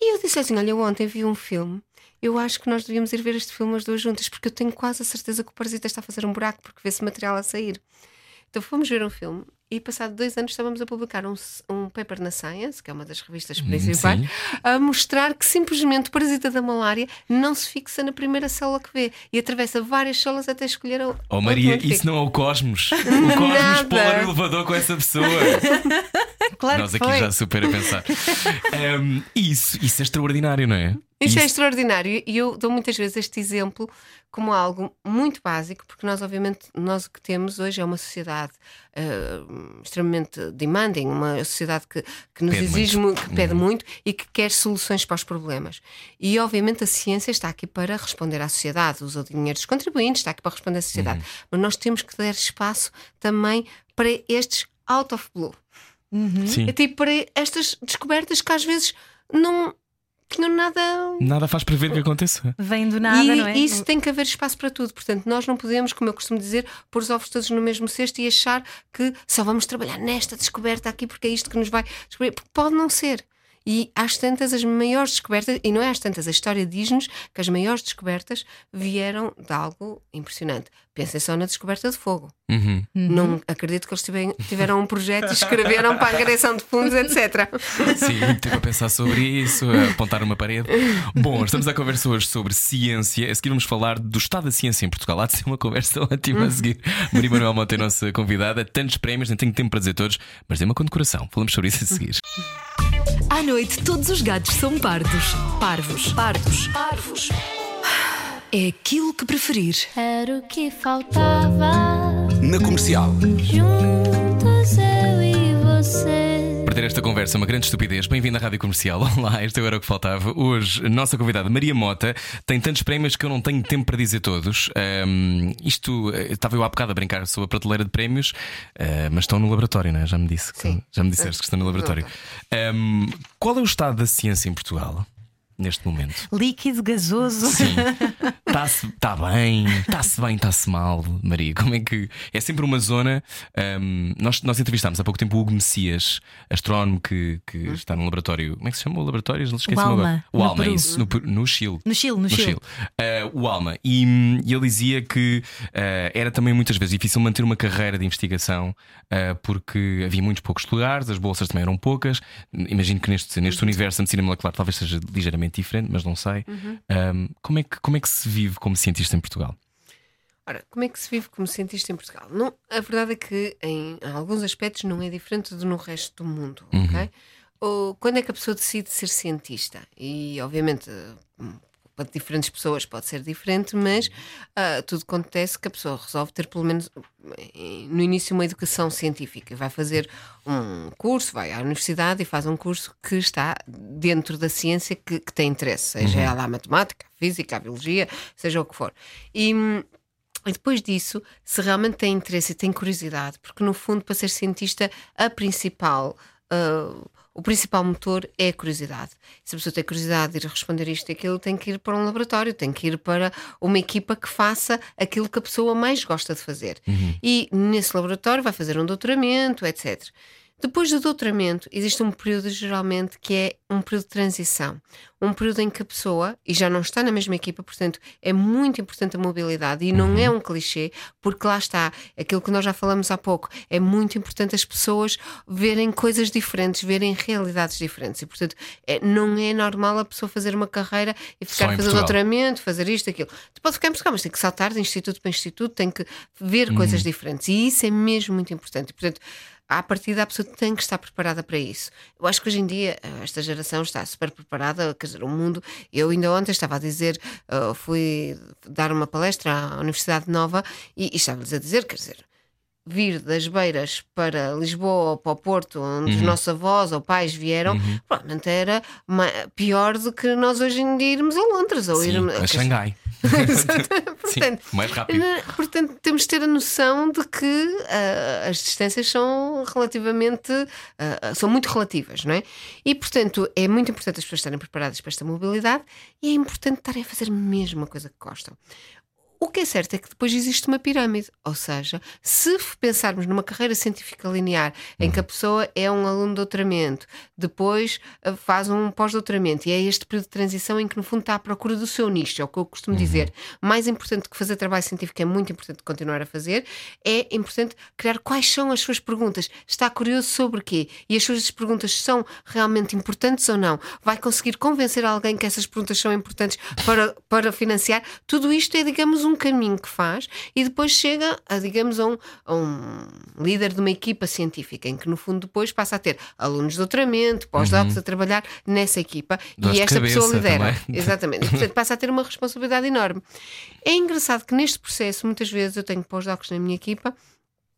E eu disse assim: Olha, eu ontem vi um filme. Eu acho que nós devíamos ir ver este filme as duas juntas, porque eu tenho quase a certeza que o parasita está a fazer um buraco porque vê-se material a sair. Então fomos ver um filme E passado dois anos estávamos a publicar um, um paper na Science, que é uma das revistas principais, sim. a mostrar que simplesmente o parasita da malária não se fixa na primeira célula que vê e atravessa várias células até escolher a Oh Maria, fica. isso não é o Cosmos. O Cosmos pôr no elevador com essa pessoa. Claro Nós aqui foi. já super a pensar. Ehm, isso, isso é extraordinário, não é? Isso é extraordinário e eu dou muitas vezes este exemplo como algo muito básico, porque nós, obviamente, nós o que temos hoje é uma sociedade eh, extremamente demanding, uma sociedade que, que nos Pede exige muito. que pede muito e que quer soluções para os problemas. E, obviamente, a ciência está aqui para responder à sociedade, usa o dinheiro dos contribuintes, está aqui para responder à sociedade. Mas nós temos que dar espaço também para estes out of blue. Sim. É tipo para estas descobertas que às vezes não tinham nada Nada faz prever que aconteça. Vem do nada, e não é? isso tem que haver espaço para tudo. Portanto, nós não podemos, como eu costumo dizer, pôr os ovos todos no mesmo cesto e achar que só vamos trabalhar nesta descoberta aqui porque é isto que nos vai descobrir. Porque pode não ser. E às tantas, as maiores descobertas, e não é às tantas, a história diz-nos que as maiores descobertas vieram de algo impressionante. Pensem só na descoberta de fogo. Uhum. Não acredito que eles tiveram, tiveram um projeto e escreveram para a agressão de fundos, etc. Sim, estive a pensar sobre isso, a apontar uma parede. Bom, estamos a conversa hoje sobre ciência. A seguir vamos falar do estado da ciência em Portugal. Há de ser uma conversa ótima a seguir. Maria Manuel Monte é a nossa convidada. Tantos prémios, nem tenho tempo para dizer todos, mas dê uma condecoração. Falamos sobre isso a seguir. À noite, todos os gatos são pardos. Parvos. Pardos. Parvos. É aquilo que preferir. Era o que faltava. Na comercial. Juntos eu e você. Perder esta conversa é uma grande estupidez. Bem-vindo à Rádio Comercial. Olá, este era o que faltava. Hoje, nossa convidada Maria Mota tem tantos prémios que eu não tenho tempo para dizer todos. Ahm, isto, eh, estava eu há bocado a brincar sobre a prateleira de prémios, ah, mas estão no laboratório, não é? Já me disse. que-. Já me disseste que estão no laboratório. Ahm, qual é o estado da ciência em Portugal neste momento? Líquido, gasoso. Sim. Está-se tá bem, está-se bem, está-se mal, Maria. Como é que. É sempre uma zona. hum, nós, nós entrevistámos há pouco tempo o Hugo Messias, astrónomo que, que está no laboratório. Como é que se chama o laboratório? Alma, agora. O no Alma, Peru. isso, no, no Chile. No Chile, no, Chile. Uh, o Alma. E, hum, e ele dizia que uh, era também muitas vezes difícil manter uma carreira de investigação uh, porque havia muitos poucos lugares, as bolsas também eram poucas. Imagino que neste, neste universo da medicina molecular talvez seja ligeiramente diferente, mas não sei. Um, como, é que, como é que se vive como cientista em Portugal? Ora, como é que se vive como cientista em Portugal? Não, a verdade é que, em alguns aspectos, não é diferente do no resto do mundo, ok? Ou, quando é que a pessoa decide ser cientista? E, obviamente, para diferentes pessoas pode ser diferente, mas ah, tudo acontece que a pessoa resolve ter, pelo menos, eh, no início, uma educação científica. Vai fazer um curso, vai à universidade e faz um curso que está dentro da ciência que, que tem interesse, seja ela a matemática, a física, a biologia, seja o que for. E. e depois disso, se realmente tem interesse e tem curiosidade, porque no fundo, para ser cientista, a principal, ah, o principal motor é a curiosidade. Se a pessoa tem curiosidade de ir responder isto e aquilo, tem que ir para um laboratório, tem que ir para uma equipa que faça aquilo que a pessoa mais gosta de fazer. E nesse laboratório vai fazer um doutoramento, etc. Depois do doutoramento, existe um período geralmente que é um período de transição. Um período em que a pessoa, e já não está na mesma equipa, portanto, é muito importante a mobilidade e não é um clichê, porque lá está, aquilo que nós já falamos há pouco, é muito importante as pessoas verem coisas diferentes, verem realidades diferentes. E, portanto, é- não é normal a pessoa fazer uma carreira e ficar a fazer doutoramento, fazer isto, aquilo. Tu pode ficar em Portugal, mas tem que saltar de instituto para instituto, tem que ver coisas diferentes. E isso é mesmo muito importante. E, portanto, à partida a pessoa tem que estar preparada para isso. Eu acho que hoje em dia eh, esta geração está super preparada, quer dizer, o mundo. Eu ainda ontem estava a dizer, eh, fui dar uma palestra à Universidade Nova e, e estava-lhes a dizer, quer dizer. Vir das Beiras para Lisboa ou para o Porto, onde os nossos avós ou pais vieram, provavelmente era pior do que nós hoje em dia irmos a Londres ou Sim, irmos a Xangai. Portanto, Sim, mais rápido. na- Portanto, temos de ter a noção de que ah, as distâncias são relativamente ah, são muito relativas, não é? E portanto é muito importante as pessoas estarem preparadas para esta mobilidade e é importante estarem a fazer mesmo a coisa que gostam. O que é certo é que depois existe uma pirâmide, ou seja, se pensarmos numa carreira científica linear em que a pessoa é um aluno de doutoramento, depois eh, faz um pós-doutoramento e é este período de transição em que no fundo está à procura do seu nicho, é o que eu costumo dizer. Mais importante que fazer trabalho científico é muito importante continuar a fazer, é importante criar quais são as suas perguntas. Está curioso sobre quê? E as suas perguntas são realmente importantes ou não? Vai conseguir convencer alguém que essas perguntas são importantes para, para financiar? Tudo isto é, digamos, um caminho que faz e depois chega a, digamos, a um, a um líder de uma equipa científica, em que no fundo depois passa a ter alunos de doutoramento, pós-docs a trabalhar nessa equipa e esta pessoa lidera. também. Exatamente. Portanto, passa a ter uma responsabilidade enorme. É engraçado que neste processo, muitas vezes, eu tenho pós-docs na minha equipa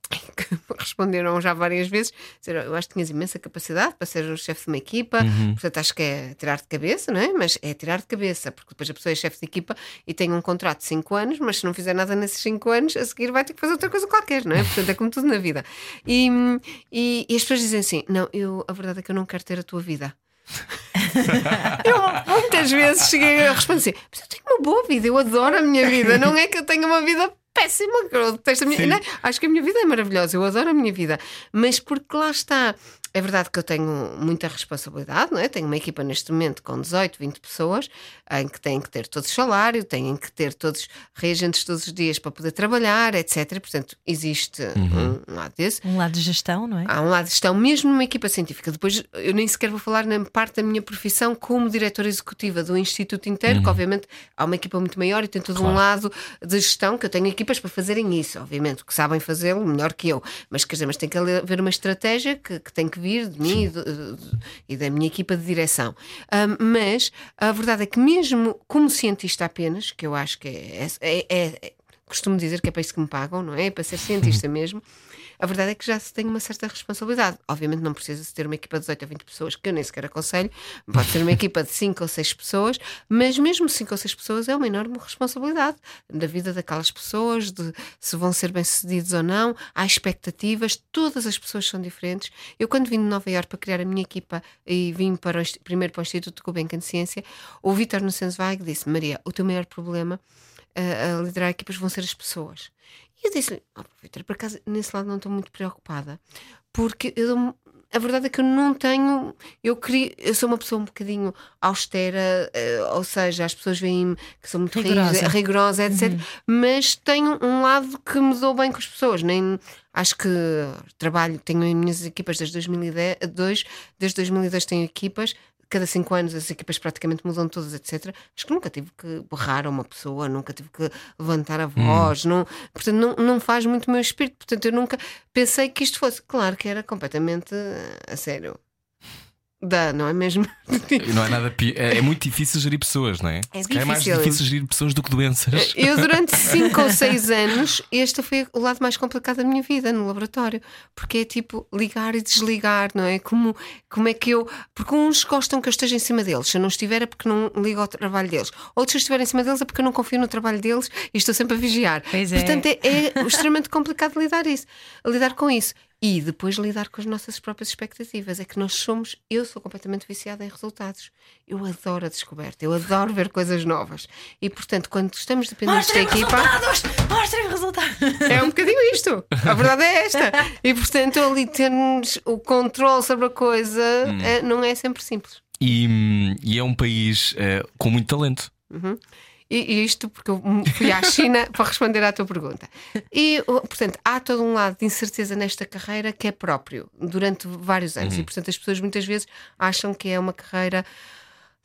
que responderam já várias vezes, dizer, eu acho que tinhas imensa capacidade para ser o chefe de uma equipa, portanto acho que é tirar de cabeça, não é? Mas é tirar de cabeça, porque depois a pessoa é chefe de equipa e tem um contrato de 5 anos, mas se não fizer nada nesses 5 anos, a seguir vai ter que fazer outra coisa qualquer, não é? Portanto é como tudo na vida. E, e, e as pessoas dizem assim: não, eu, a verdade é que eu não quero ter a tua vida. Eu muitas vezes cheguei a responder assim: Mas eu tenho uma boa vida, eu adoro a minha vida, não é que eu tenha uma vida péssima, que eu detesto a minha não, Acho que a minha vida é maravilhosa, eu adoro a minha vida, mas porque lá está. É verdade que eu tenho muita responsabilidade, não é? Tenho uma equipa neste momento com 18, 20 pessoas, em que têm que ter todos salário, têm que ter todos reagentes todos os dias para poder trabalhar, etc. Portanto, existe um lado desse. Um lado de gestão, não é? Há um lado de gestão, mesmo numa equipa científica. Depois, eu nem sequer vou falar na parte da minha profissão como diretora executiva do Instituto inteiro, que obviamente há uma equipa muito maior e tem todo um lado de gestão que eu tenho equipas para fazerem isso, obviamente, que sabem fazê-lo melhor que eu. Mas quer dizer, mas tem que haver uma estratégia que, que tem que vir de mim e, de- e da minha equipa de direção. Mas a verdade é que, mesmo como cientista apenas, que eu acho que é- é- é- é costumo dizer que é para isso que me pagam, não é? É para ser cientista mesmo. A verdade é que já se tem uma certa responsabilidade. Obviamente não precisa se ter uma equipa de 18 ou 20 pessoas, que eu nem sequer aconselho. Pode ser uma equipa de 5 ou 6 pessoas, mas mesmo 5 ou 6 pessoas é uma enorme responsabilidade da vida daquelas pessoas, de se vão ser bem-sucedidos ou não. Há expectativas, todas as pessoas são diferentes. Eu, quando vim de Nova Iorque para criar a minha equipa e vim para o, primeiro para o Instituto Gulbenkian de Ciência, o Vítor Nussensweig disse: Maria, o teu maior problema a, a liderar equipas vão ser as pessoas. E eu disse-lhe, oh, Vitor, por acaso nesse lado não estou muito preocupada, porque eu, a verdade é que eu não tenho, eu queria, eu sou uma pessoa um bocadinho austera, eh, ou seja, as pessoas veem-me que sou muito Rigorosa. rigorosa, etc. Mas tenho um lado que me dou bem com as pessoas, nem acho que trabalho, tenho as minhas equipas desde 2002, desde 2002 tenho equipas, cada cinco anos as equipas praticamente mudam todas, etc. Acho que nunca tive que berrar a uma pessoa, nunca tive que levantar a voz, não, portanto, não, não faz muito o meu espírito. Portanto, eu nunca pensei que isto fosse. Claro que era completamente eh, a sério. Dá, não é mesmo? Não é nada É, é muito difícil gerir pessoas, não é? É é mais difícil. difícil gerir pessoas do que doenças. Eu, durante 5 ou 6 anos, este foi o lado mais complicado da minha vida no laboratório, porque é tipo ligar e desligar, não é? Como, como é que eu. Porque uns gostam que eu esteja em cima deles, se eu não estiver é porque não ligo ao trabalho deles, outros, se eu estiver em cima deles, é porque eu não confio no trabalho deles e estou sempre a vigiar. Pois é. Portanto, é, é extremamente complicado lidar, isso, lidar com isso. E depois lidar com as nossas próprias expectativas. É que nós somos. Eu sou completamente viciada em resultados. Eu adoro a descoberta, eu adoro ver coisas novas. E portanto, quando estamos dependentes da equipa. resultados! Mostrem-me resultados! É um bocadinho isto. A verdade é esta. E portanto, ali termos o controle sobre a coisa eh, não é sempre simples. E, hum, e é um país eh, com muito talento. E, e isto porque eu fui à China para responder à tua pergunta. E, portanto, há todo um lado de incerteza nesta carreira que é próprio durante vários anos. E, portanto, as pessoas muitas vezes acham que é uma carreira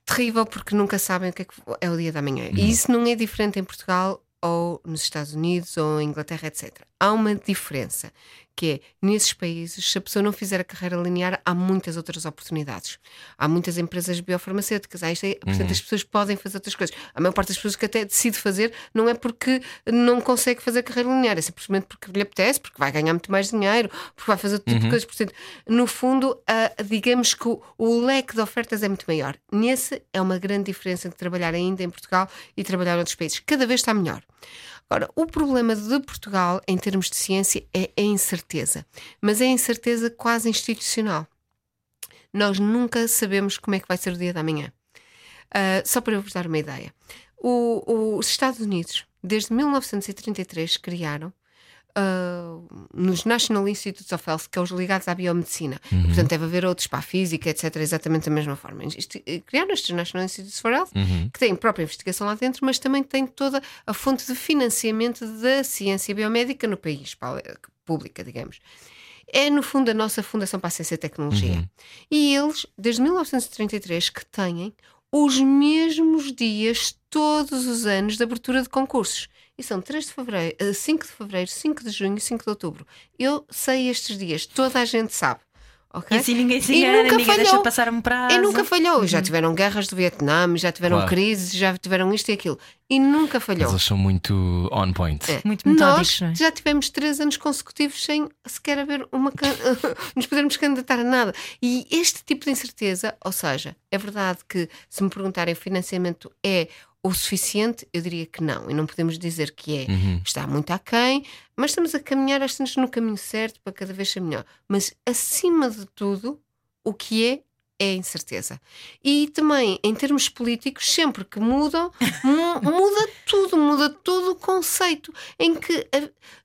terrível porque nunca sabem o que é, que é o dia da manhã. E isso não é diferente em Portugal ou nos Estados Unidos ou em Inglaterra, etc. Há uma diferença que é nesses países, se a pessoa não fizer a carreira linear, há muitas outras oportunidades. Há muitas empresas biofarmacêuticas, há isto aí, portanto, as pessoas podem fazer outras coisas. A maior parte das pessoas que até decide fazer não é porque não consegue fazer carreira linear, é simplesmente porque lhe apetece, porque vai ganhar muito mais dinheiro, porque vai fazer outro tipo de coisas. Portanto, no fundo, ah, digamos que o, o leque de ofertas é muito maior. Nesse é uma grande diferença entre trabalhar ainda em Portugal e trabalhar em outros países. Cada vez está melhor. Agora, o problema de Portugal, em termos de ciência, é a incerteza. Mas é a incerteza quase institucional. Nós nunca sabemos como é que vai ser o dia da manhã. Ah, só para vos dar uma ideia. O- os Estados Unidos desde 1933 criaram uh, nos National Institutes of Health, que são os ligados à biomedicina. Uhum. Portanto, deve haver outros para a física, etc., exatamente da mesma forma. Isto- eh, criaram estes National Institutes for Health, Uhum. que têm própria investigação lá dentro, mas também têm toda a fonte de financiamento da ciência biomédica no país, pública, digamos. É, no fundo, a nossa Fundação para a Ciência e Tecnologia. E eles, desde 1933, que têm os mesmos dias todos os anos de abertura de concursos. E são 3 de fevereiro, eh, 5 de fevereiro, 5 de junho e 5 de outubro. Eu sei estes dias, toda a gente sabe. ok? E assim ninguém se E engana, nunca ninguém deixa falhou. passar um prazo. E nunca falhou. Já tiveram guerras do Vietnã, já tiveram Claro. crises, já tiveram isto e aquilo. E nunca Mas falhou. eles são muito on point. É. Muito metódicos, Nós é? já tivemos três anos consecutivos sem sequer haver uma can- nos podermos candidatar a nada. E este tipo de incerteza, ou seja, é verdade que se me perguntarem o financiamento é o suficiente, eu diria que não. E não podemos dizer que é. Uhum. Está muito aquém, mas estamos a caminhar estamos no caminho certo para cada vez ser melhor. Mas acima de tudo, o que é é a incerteza. E também, em termos políticos, sempre que mudam, mu- muda tudo, muda todo o conceito. Em que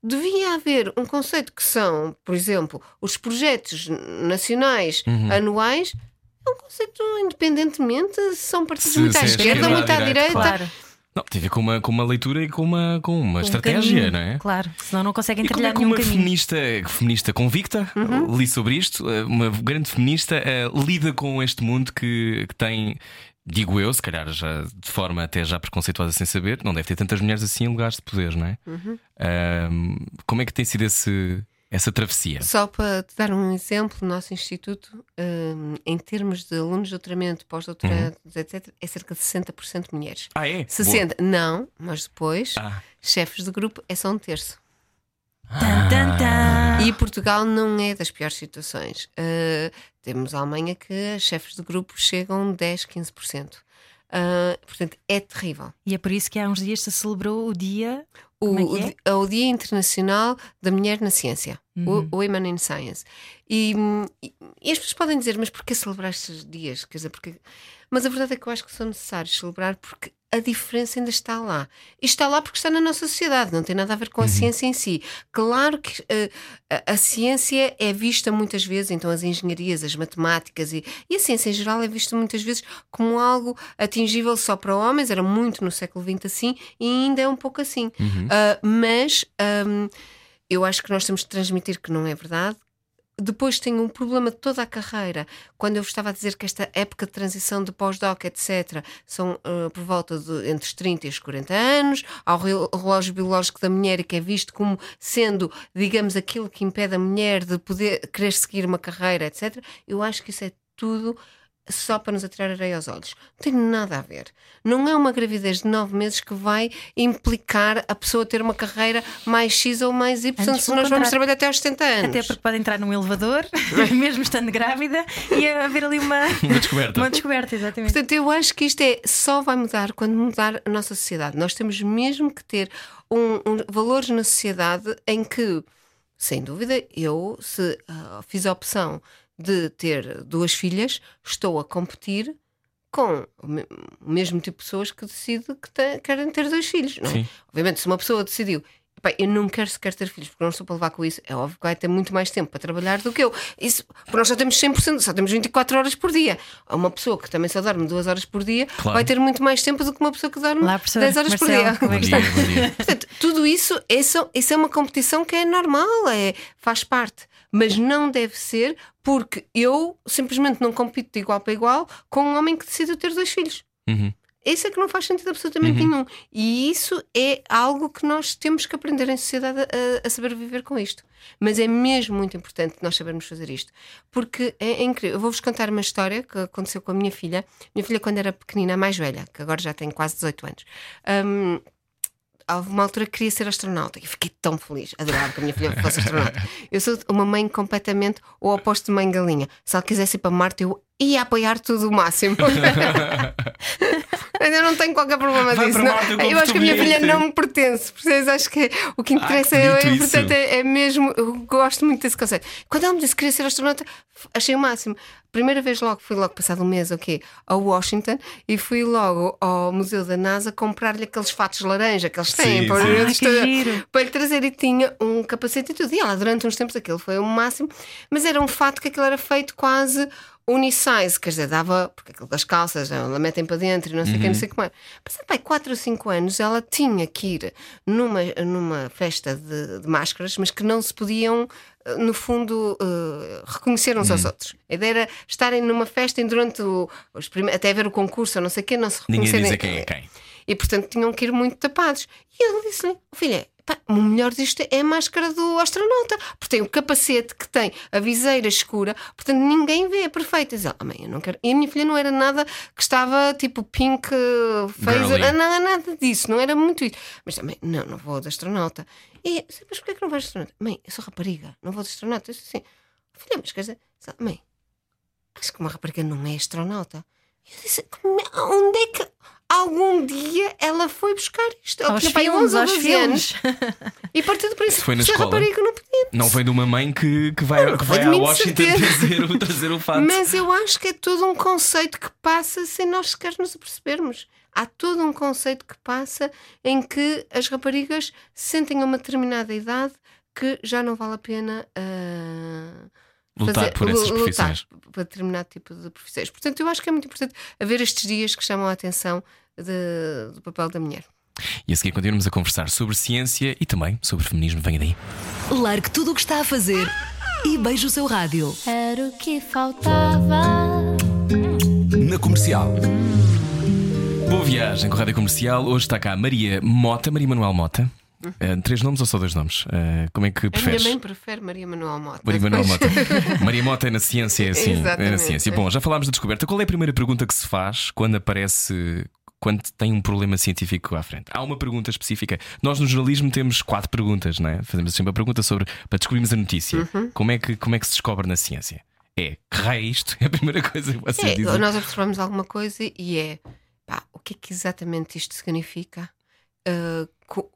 devia haver um conceito que são, por exemplo, os projetos nacionais Uhum. anuais. É um conceito independentemente se são partidos Se- muito à se esquerda, ou muito à direita. Claro, Não, tem a ver com uma, com uma leitura e com uma, com uma um estratégia, caminho, não é? Claro, senão não conseguem trilhar é que nenhum uma caminho. feminista, feminista convicta, Uhum. li sobre isto, eh, uma grande feminista, eh, lida com este mundo que, que tem, digo eu, se calhar já de forma até já preconceituosa sem saber, não deve ter tantas mulheres assim em lugares de poder, não é? Uhum. Ahm, como é que tem sido esse, essa travessia? Só para te dar um exemplo, o nosso instituto, hum, em termos de alunos de doutoramento, pós-doutorados, etc., é cerca de 60% mulheres. Ah, é? 60%, não, mas depois, Ah. chefes de grupo é só um terço. Tan, tan, tan. E Portugal não é das piores situações. Uh, temos a Alemanha que chefes de grupo chegam 10, 15%. Uh, portanto, é terrível. E é por isso que há uns dias se celebrou o dia. O, é é? é o Dia Internacional da Mulher na Ciência, o Women in Science. E, hum, e- e as pessoas podem dizer, mas porquê celebrar estes dias? Quer dizer, porque... Mas a verdade é que eu acho que são necessários celebrar porque a diferença ainda está lá. E está lá porque está na nossa sociedade, não tem nada a ver com a ciência em si. Claro que eh, a, a ciência é vista muitas vezes, então as engenharias, as matemáticas e, e a ciência em geral é vista muitas vezes como algo atingível só para homens, era muito no século XX assim e ainda é um pouco assim. Ah, mas ahm, eu acho que nós temos de transmitir que não é verdade. Depois tenho um problema de toda a carreira. Quando eu estava a dizer que esta época de transição de pós-doc, etc., são ah, por volta de entre os 30 e os 40 anos, há o rel- relógio biológico da mulher que é visto como sendo, digamos, aquilo que impede a mulher de poder querer seguir uma carreira, etc. Eu acho que isso é tudo só para nos atirar areia aos olhos. Não tem nada a ver. Não é uma gravidez de nove meses que vai implicar a pessoa ter uma carreira mais X ou mais Y Antes, se nós vamos trabalhar até aos 70 anos. Até porque pode entrar num elevador, mesmo estando grávida, e haver ali uma, Uma descoberta. uma descoberta, exatamente. Portanto, eu acho que isto é, só vai mudar quando mudar a nossa sociedade. Nós temos mesmo que ter um, um- valores na sociedade em que, sem dúvida, eu, se ah, fiz a opção de ter duas filhas, estou a competir com o me- o mesmo tipo de pessoas que decide que querem ter dois filhos. Não é? Sim. Obviamente, se uma pessoa decidiu. "Epá, eu não quero sequer ter filhos porque não estou para levar com isso. É óbvio que vai ter muito mais tempo para trabalhar do que eu. Isso, porque nós só temos 100%, só temos 24 horas por dia. Uma pessoa que também só dorme 2 horas por dia Claro. vai ter muito mais tempo do que uma pessoa que dorme Olá, professor 10 horas por Marcelo, dia. como é dia, dia. Portanto, tudo isso, isso, isso é uma competição que é normal, é, faz parte. Mas não deve ser porque eu simplesmente não compito de igual para igual com um homem que decide ter dois filhos. Uhum. Isso é que não faz sentido absolutamente nenhum. E isso é algo que nós temos que aprender em sociedade a, a saber viver com isto. Mas é mesmo muito importante nós sabermos fazer isto. Porque é, é incrível. Eu vou-vos contar uma história que aconteceu com a minha filha. Minha filha, quando era pequenina, a mais velha, que agora já tem quase 18 anos. hum, houve uma altura que queria ser astronauta e fiquei tão feliz, adorava que a minha filha fosse astronauta. Eu sou uma mãe completamente o oposto de mãe galinha. Se ela quisesse ir para Marte, eu ia apoiar tudo o máximo. eu não tenho qualquer problema Vai disso. Marte, eu Eu acho que a minha filha não me pertence. Percebes? Acho que o que interessa que é, bonito é, é, mesmo. Eu gosto muito desse conceito. Quando ela me disse que queria ser astronauta, achei o máximo. Primeira vez logo, fui logo passado um mês, o quê? A Washington e fui logo ao Museu da NASA comprar-lhe aqueles fatos laranja que eles têm Sim, para, sim. Ah, para lhe trazer e tinha um capacete e tudo. E ela, durante uns tempos, aquilo foi o máximo, mas era um fato que aquilo era feito quase unisize, quer dizer, dava, porque aquilo das calças, ela metem para dentro e não sei o que, não sei como é. Passado bem 4 ou 5 anos, ela tinha que ir numa, numa festa de, de máscaras, mas que não se podiam, no fundo, eh, reconhecer uns aos outros. A ideia era estarem numa festa e durante o, até ver o concurso ou não sei o que, não se Ninguém reconhecerem. dizer quem é quem. E portanto tinham que ir muito tapados. E ele disse-lhe: Filha, pá, o melhor disto é a máscara do astronauta, porque tem o capacete que tem a viseira escura, portanto ninguém vê, é perfeito. Diz ela, "Ah, mãe, eu não quero. E a minha filha não era nada que estava tipo pink phaser, Girly. nada, nada disso, não era muito isso. Mas também, não, não vou de astronauta. E mas porquê que não vais de astronauta? Mãe, eu sou rapariga, não vou de astronauta. Eu disse assim, filha, mas quer dizer, mãe, acho que uma rapariga não é astronauta. Eu disse, "Como é- onde é que algum dia ela foi buscar isto? Ela Aos tinha filmes, 11 ou aos 12 anos. filmes. E partiu do princípio Foi na que se a escola? rapariga não podia. Não vem de uma mãe que, que vai, que vai a Washington trazer, o- trazer o fato. Mas eu acho que é todo um conceito que passa sem nós sequer nos apercebermos. Há todo um conceito que passa em que as raparigas sentem a uma determinada idade que já não vale a pena ah, Lutar por essas profissões. lutar para determinado tipo de profissões. Portanto, eu acho que é muito importante haver estes dias que chamam a atenção de- do papel da mulher. E a seguir continuamos a conversar sobre ciência e também sobre feminismo. Venha daí. Largue tudo o que está a fazer e beije o seu rádio. Era o que faltava. Na comercial. Boa viagem com a Rádio Comercial. Hoje está cá a Maria Mota, Maria Manuel Mota. Eh, três nomes ou só dois nomes? Eh, como é que A minha preferes? mãe prefere Maria Manuel Mota. Maria Manuel Mota. Maria Mota é na ciência, é assim. É na ciência. Bom, já falámos da descoberta. Qual é a primeira pergunta que se faz quando aparece. Quando tem um problema científico à frente? Há uma pergunta específica. Nós no jornalismo temos quatro perguntas, não é? Fazemos sempre a pergunta sobre para descobrirmos a notícia. Uhum. Como, é que, como é que se descobre na ciência? É que raio é isto? É a primeira coisa que vocês É, dizem. nós observamos alguma coisa e é pá, o que é que exatamente isto significa? Co-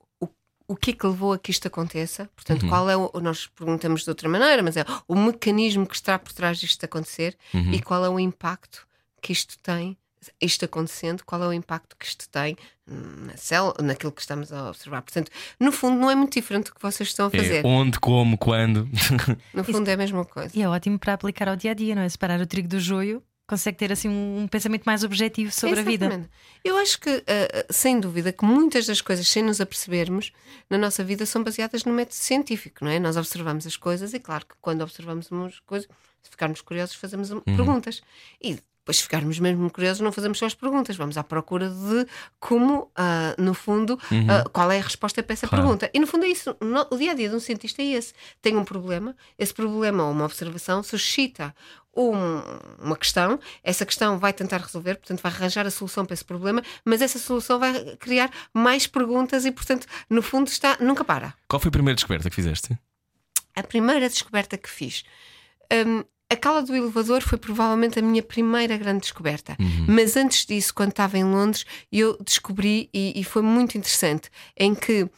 o, que é que levou a que isto aconteça? Portanto, Uhum. qual é o. Nós perguntamos de outra maneira, mas é o mecanismo que está por trás disto acontecer Uhum. e qual é o impacto que isto tem, isto acontecendo, qual é o impacto que isto tem na célula, naquilo que estamos a observar. Portanto, no fundo, não é muito diferente do que vocês estão a fazer. É onde, como, quando. No fundo, é a mesma coisa. E é ótimo para aplicar ao dia a dia, não é? Separar o trigo do joio, consegue ter assim um, um pensamento mais objetivo sobre a vida. Exatamente. Eu acho que, ah, sem dúvida, que muitas das coisas, sem nos apercebermos, na nossa vida são baseadas no método científico, não é? Nós observamos as coisas e, claro, que quando observamos umas coisas, se ficarmos curiosos, fazemos um- perguntas. E depois, se ficarmos mesmo curiosos, não fazemos só as perguntas, vamos à procura de como, ah, no fundo, ah, qual é a resposta para essa Claro. pergunta. E, no fundo, é isso. No- o dia a dia de um cientista é esse. Tem um problema, esse problema ou uma observação suscita um- uma questão, essa questão vai tentar resolver, portanto, vai arranjar a solução para esse problema, mas essa solução vai criar mais perguntas e, portanto, no fundo, está, nunca para. Qual foi a primeira descoberta que fizeste? A primeira descoberta que fiz. hum, a cala do elevador foi provavelmente a minha primeira grande descoberta. Mas antes disso, quando estava em Londres, eu descobri, e, e foi muito interessante, em que. uh,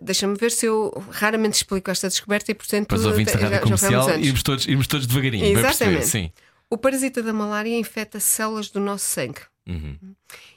Deixa-me ver se eu raramente explico esta descoberta e, portanto, Para os ouvintes da rádio comercial, irmos todos, irmos todos devagarinho. perceber, Exatamente. Sim. O parasita da malária infecta células do nosso sangue. Uhum.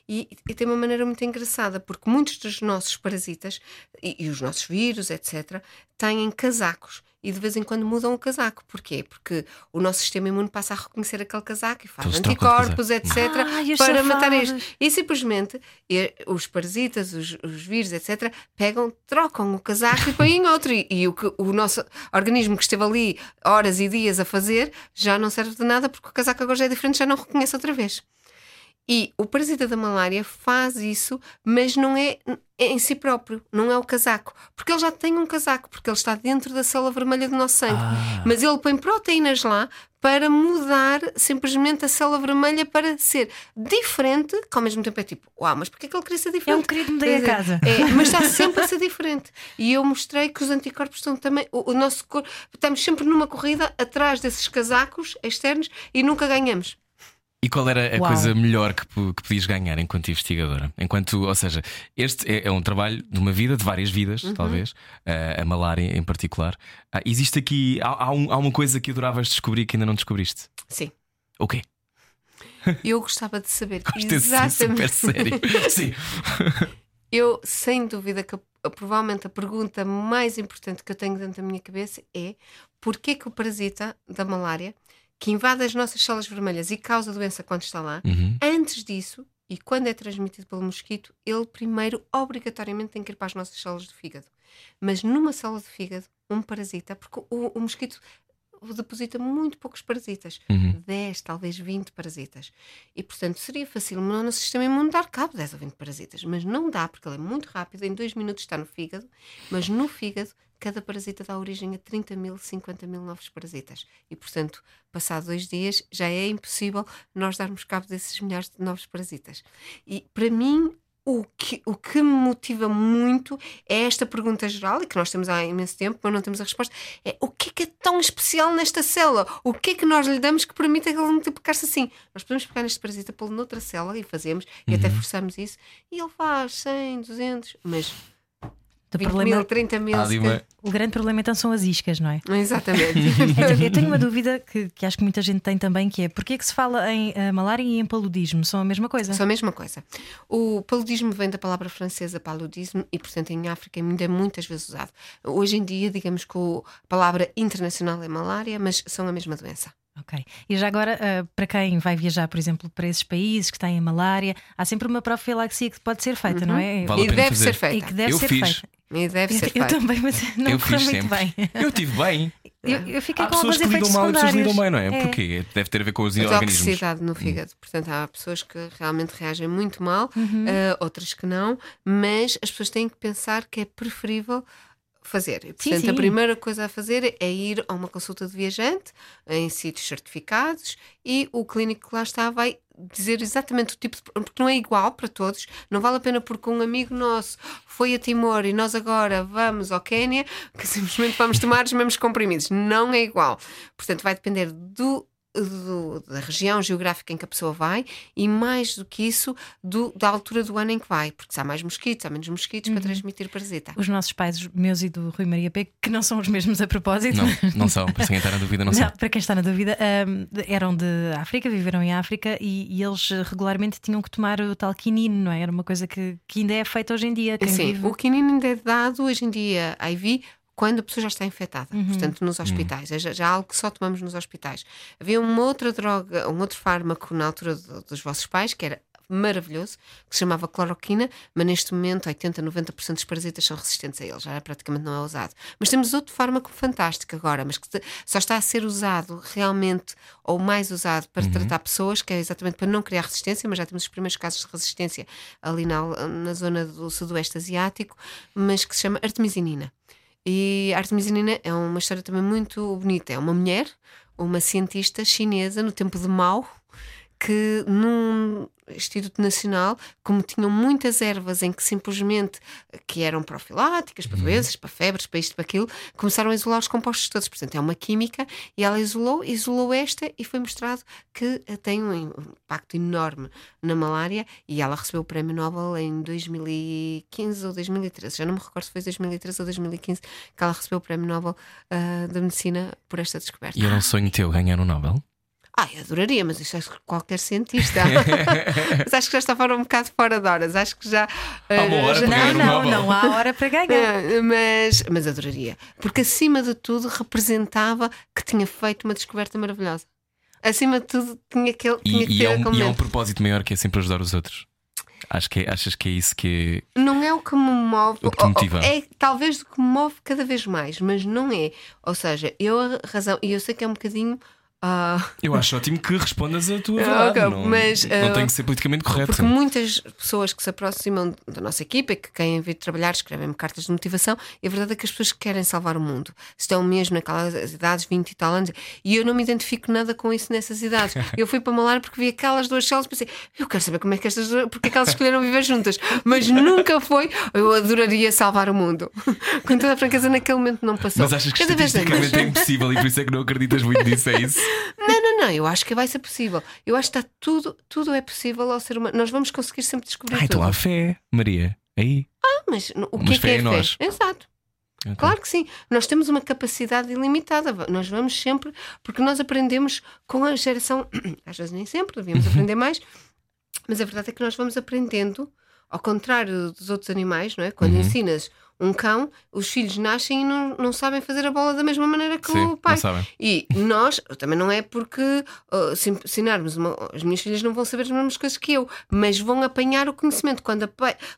E, e tem uma maneira muito engraçada, porque muitos dos nossos parasitas e, e os nossos vírus, etc., têm casacos. E de vez em quando mudam o casaco. Porquê? Porque o nosso sistema imune passa a reconhecer aquele casaco e faz de anticorpos, etc., os para matar isto. E simplesmente e, os parasitas, os, os vírus, etc., pegam, trocam o casaco e põem outro. E, e o, que, o nosso organismo que esteve ali horas e dias a fazer já não serve de nada porque o casaco agora já é diferente, já não reconhece outra vez. E o parasita da malária faz isso, mas não é em si próprio, não é o casaco. Porque ele já tem um casaco, porque ele está dentro da célula vermelha do nosso sangue. Ah. Mas ele põe proteínas lá para mudar simplesmente a célula vermelha para ser diferente, que ao mesmo tempo é tipo, uau, mas porquê que ele queria ser diferente? É um querido, mudei a dizer, casa. é, mas está sempre a ser diferente. E eu mostrei que os anticorpos estão também. O, o nosso corpo. Estamos sempre numa corrida atrás desses casacos externos e nunca ganhamos. E qual era a Uau. coisa melhor que, que podias ganhar enquanto investigadora? Enquanto, ou seja, este é, é um trabalho de uma vida, de várias vidas, Uhum. talvez, a, a malária em particular. Ah, existe aqui, há, há um- há uma coisa que adoravas descobrir que ainda não descobriste. Sim. O quê? Eu gostava de saber Gosto sim, super sério. Sim. Eu, sem dúvida, que provavelmente a pergunta mais importante que eu tenho dentro da minha cabeça é porquê que o parasita da malária, que invade as nossas células vermelhas e causa doença quando está lá, Uhum. antes disso, e quando é transmitido pelo mosquito, ele primeiro obrigatoriamente tem que ir para as nossas células do fígado. Mas numa célula do fígado, um parasita, porque o, o mosquito deposita muito poucos parasitas, Uhum. 10, talvez 20 parasitas. E portanto seria fácil o nosso sistema imune dar cabo de 10 ou 20 parasitas, mas não dá porque ele é muito rápido, em dois minutos está no fígado, mas no fígado cada parasita dá origem a 30 mil, 50 mil novos parasitas. E portanto, passado dois dias, já é impossível nós darmos cabo desses milhares de novos parasitas. E para mim, o que, o que me motiva muito é esta pergunta geral, e que nós temos há imenso tempo, mas não temos a resposta: é o que é que é tão especial nesta célula? O que é que nós lhe damos que permite ele multiplicar-se assim? Nós podemos pegar neste parasita, pô-lo noutra célula e fazemos, e até forçamos isso, e ele faz 100, 200, mas 20 problema- mil, 30 mil. Há ali se uma- O grande problema então são as iscas, não é? Exatamente. Então, eu tenho uma dúvida que, que acho que muita gente tem também, que é porquê é que se fala em eh, malária e em paludismo? São a mesma coisa? São a mesma coisa. O paludismo vem da palavra francesa paludismo e, portanto, em África ainda é muitas vezes usado. Hoje em dia, digamos que o- a palavra internacional é malária, mas são a mesma doença. Ok. E já agora, eh, para quem vai viajar, por exemplo, para esses países que têm a malária, há sempre uma profilaxia que pode ser feita, não é? Vale e deve fazer. ser feita. E que deve Eu ser fiz. feita. E deve ser Eu, feita. também, mas não eu correu muito sempre. bem. Eu tive bem. Eu, eu fiquei Há com pessoas que lidam mal e pessoas que lidam bem, não é? É. Porquê? Deve ter a ver com os organismos. toxicidade no fígado. Portanto, há pessoas que realmente reagem muito mal, Uhum. eh, outras que não, mas as pessoas têm que pensar que é preferível fazer. E, portanto, sim. a primeira coisa a fazer é ir a uma consulta de viajante em sítios certificados e o clínico que lá está vai dizer exatamente o tipo de. porque não é igual para todos. Não vale a pena porque um amigo nosso foi a Timor e nós agora vamos ao Quénia que simplesmente vamos tomar os mesmos comprimidos. Não é igual. Portanto, vai depender do. Do- da região geográfica em que a pessoa vai e mais do que isso do- da altura do ano em que vai, porque se há mais mosquitos, há menos mosquitos Uhum. para transmitir parasita. Os nossos pais, os meus e do Rui Maria P, que não são os mesmos a propósito. Não, não são. Para quem está na dúvida, não, Não, são. para quem está na dúvida, hum, eram de África, viveram em África e, e eles regularmente tinham que tomar o tal quinino, não é? Era uma coisa que, que ainda é feita hoje em dia. Quem Sim, vive... o quinino ainda é dado hoje em dia IV quando a pessoa já está infectada, Uhum. portanto, nos hospitais. É já, já algo que só tomamos nos hospitais. Havia uma outra droga, um outro fármaco na altura do- dos vossos pais, que era maravilhoso, que se chamava cloroquina, mas neste momento 80, 90% dos parasitas são resistentes a ele, já praticamente não é usado. Mas temos outro fármaco fantástico agora, mas que só está a ser usado realmente ou mais usado para tratar pessoas, que é exatamente para não criar resistência, mas já temos os primeiros casos de resistência ali na, na zona do sudoeste asiático, mas que se chama artemisinina. E a artemisinina é uma história também muito bonita. É uma mulher, uma cientista chinesa no tempo de Mao, que num Instituto Nacional, como tinham muitas ervas em que simplesmente que eram profiláticas para doenças, para febres, para isto, para aquilo, começaram a isolar os compostos todos. Portanto, é uma química e ela isolou, isolou esta e foi mostrado que eh, tem um impacto enorme na malária e ela recebeu o Prémio Nobel em 2015 ou 2013. Já não me recordo se foi 2013 ou 2015 que ela recebeu o Prémio Nobel ah, da Medicina por esta descoberta. E era um sonho teu ganhar um Nobel? Ah, eu adoraria, mas isso acho que qualquer cientista. mas acho que já está fora um bocado fora de horas. Acho que já. Há uma eh, hora já- para ganhar Não, não, não há hora para ganhar. Eh, mas, mas adoraria. Porque acima de tudo representava que tinha feito uma descoberta maravilhosa. Acima de tudo tinha, que, tinha E, que e ter é um, aquele e é um propósito maior que é sempre ajudar os outros. Acho que é- achas que é isso que Não é o que me move. O que te motiva. É talvez o que me move cada vez mais, mas não é. Ou seja, eu a razão, e eu sei que é um bocadinho. Ah, Eu acho ótimo que respondas a tua Ah, verdade. ok, não, mas, não ah, tem que ser politicamente correto. Porque muitas pessoas que se aproximam da nossa equipa e que querem vir trabalhar escrevem-me cartas de motivação e a verdade é que as pessoas querem salvar o mundo. Estão mesmo naquelas idades, 20 e tal anos, e eu não me identifico nada com isso nessas idades. Eu fui para Malar porque vi aquelas duas células e pensei, eu quero saber como é que estas duas, porque é que elas escolheram viver juntas, mas nunca foi, eu adoraria salvar o mundo. Com toda a franqueza, naquele momento não passou. Mas achas que Cada vez é impossível e por isso é que não acreditas muito nisso, é isso? Não, não, não, eu acho que vai ser possível. Eu acho que está tudo, tudo é possível ao ser humano. Nós vamos conseguir sempre descobrir Ah, então há fé, Maria. Aí. Mas no- o que Mas é que fé é em fé? nós. Exato. Claro que sim. Nós temos uma capacidade ilimitada. Nós vamos sempre, porque nós aprendemos com a geração, às vezes nem sempre, devíamos aprender mais, mas a verdade é que nós vamos aprendendo, ao contrário dos outros animais, não é? Quando ensinas um cão, os filhos nascem e não, não sabem fazer a bola da mesma maneira que Sim, o pai. E nós, também não é porque uh, se ensinarmos, uma, as minhas filhas não vão saber as mesmas coisas que eu, mas vão apanhar o conhecimento. Quando,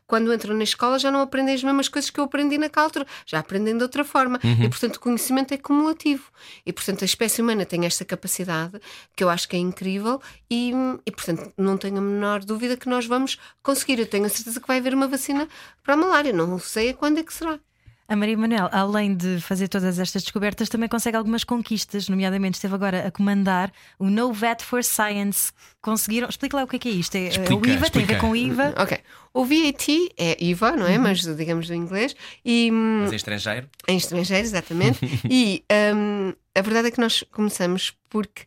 quando entram na escola já não aprendem as mesmas coisas que eu aprendi naquela altura, já aprendem de outra forma. E portanto o conhecimento é cumulativo. E portanto a espécie humana tem esta capacidade que eu acho que é incrível e, e portanto não tenho a menor dúvida que nós vamos conseguir. Eu tenho a certeza que vai haver uma vacina para a malária, não sei a quando é que será. A Maria Manuel, além de fazer todas estas descobertas, também consegue algumas conquistas, nomeadamente esteve agora a comandar o No Vet for Science. Conseguiram. Explica lá o que é que é isto. É, é o Explica, IVA, tem a ver explica. com o IVA. Ok. O VAT é IVA, não é? Mas digamos do inglês. E, hum, Mas é estrangeiro? Em estrangeiro, exatamente. e hum, a verdade é que nós começamos porque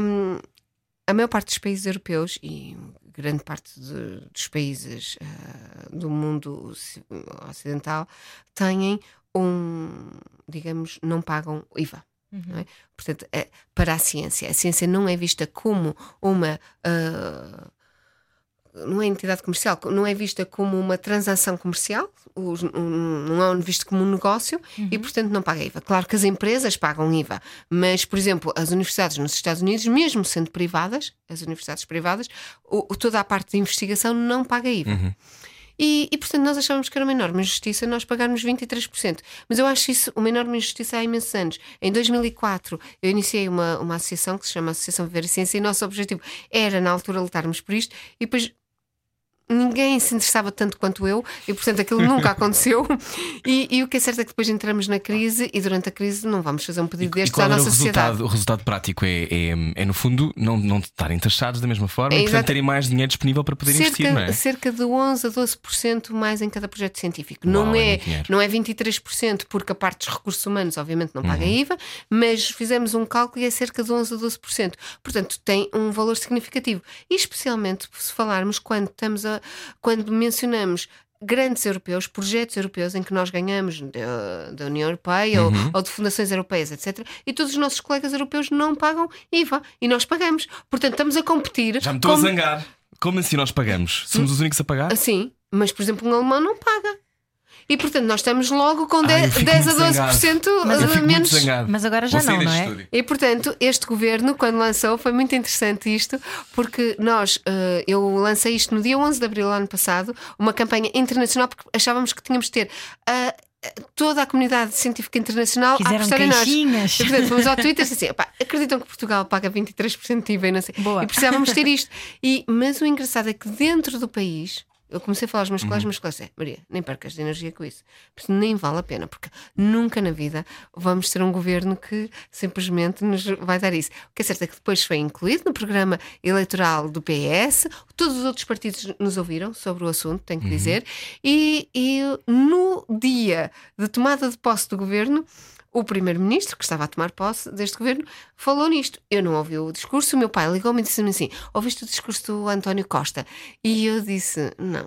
hum, a maior parte dos países europeus e grande parte de- dos países ah, do mundo oci- ocidental têm um, digamos, não pagam IVA. não é? Portanto, é, para a ciência, a ciência não é vista como uma. ah, não é entidade comercial, não é vista como uma transação comercial, não é visto como um negócio e, portanto, não paga IVA. Claro que as empresas pagam IVA, mas, por exemplo, as universidades nos Estados Unidos, mesmo sendo privadas, as universidades privadas, toda a parte de investigação não paga IVA. E, e, portanto, nós achávamos que era uma enorme injustiça nós pagarmos 23%. Mas eu acho isso uma enorme injustiça há imensos anos. Em 2004, eu iniciei uma, uma associação que se chama Associação Viver e Ciência e o nosso objetivo era, na altura, lutarmos por isto e depois ninguém se interessava tanto quanto eu e portanto aquilo nunca aconteceu e, e o que é certo é que depois entramos na crise e durante a crise não vamos fazer um pedido E qual à era o nossa sociedade resultado? O resultado prático é, é, é, no fundo, não, não estarem taxados da mesma forma É, e, portanto, terem mais dinheiro disponível para poder investir, não cerca, é? cerca de 11 a 12% mais em cada projeto científico. Uau, não, é é, não é 23%, porque a parte dos recursos humanos, obviamente, não Uhum. paga IVA, mas fizemos um cálculo e é cerca de 11 a 12%. Portanto, tem um valor significativo. E especialmente se falarmos quando estamos a. quando mencionamos. Grandes europeus, projetos europeus em que nós ganhamos da, da União Europeia ou- Uhum. ou, de fundações europeias, etc. E todos os nossos colegas europeus não pagam IVA e nós pagamos. Portanto, estamos a competir. Já me estou a como- zangar. Como assim nós pagamos? Somos os únicos a pagar? Sim, mas por exemplo, um alemão não paga. E portanto, nós estamos logo com Ai, 10, eu fico 10 a muito 12% Mas fico menos. Mas agora já não, não é? estúdio. E portanto, este governo, quando lançou, foi muito interessante isto, porque nós, eh, eu lancei isto no dia 11 de abril do ano passado, uma campanha internacional, porque achávamos que tínhamos de ter ah, toda a comunidade científica internacional a Fizeram apostar em nós. E, portanto, fomos ao Twitter e assim: "Epá, acreditam que Portugal paga 23% de IVA e não sei. Boa. E precisávamos ter isto. E, mas o engraçado é que dentro do país. Eu comecei a falar aos meus colegas, mas colegas, é, Maria, nem percas de energia com isso. Porque nem vale a pena, porque nunca na vida vamos ter um governo que simplesmente nos vai dar isso. O que é certo é que depois foi incluído no programa eleitoral do PS, todos os outros partidos nos ouviram sobre o assunto, tenho que dizer, e, e no dia de tomada de posse do governo, o primeiro-ministro, que estava a tomar posse deste governo, falou nisto. Eu não ouvi o discurso, o meu pai ligou-me e disse-me assim: Ouviste o discurso do António Costa? E eu disse: Não,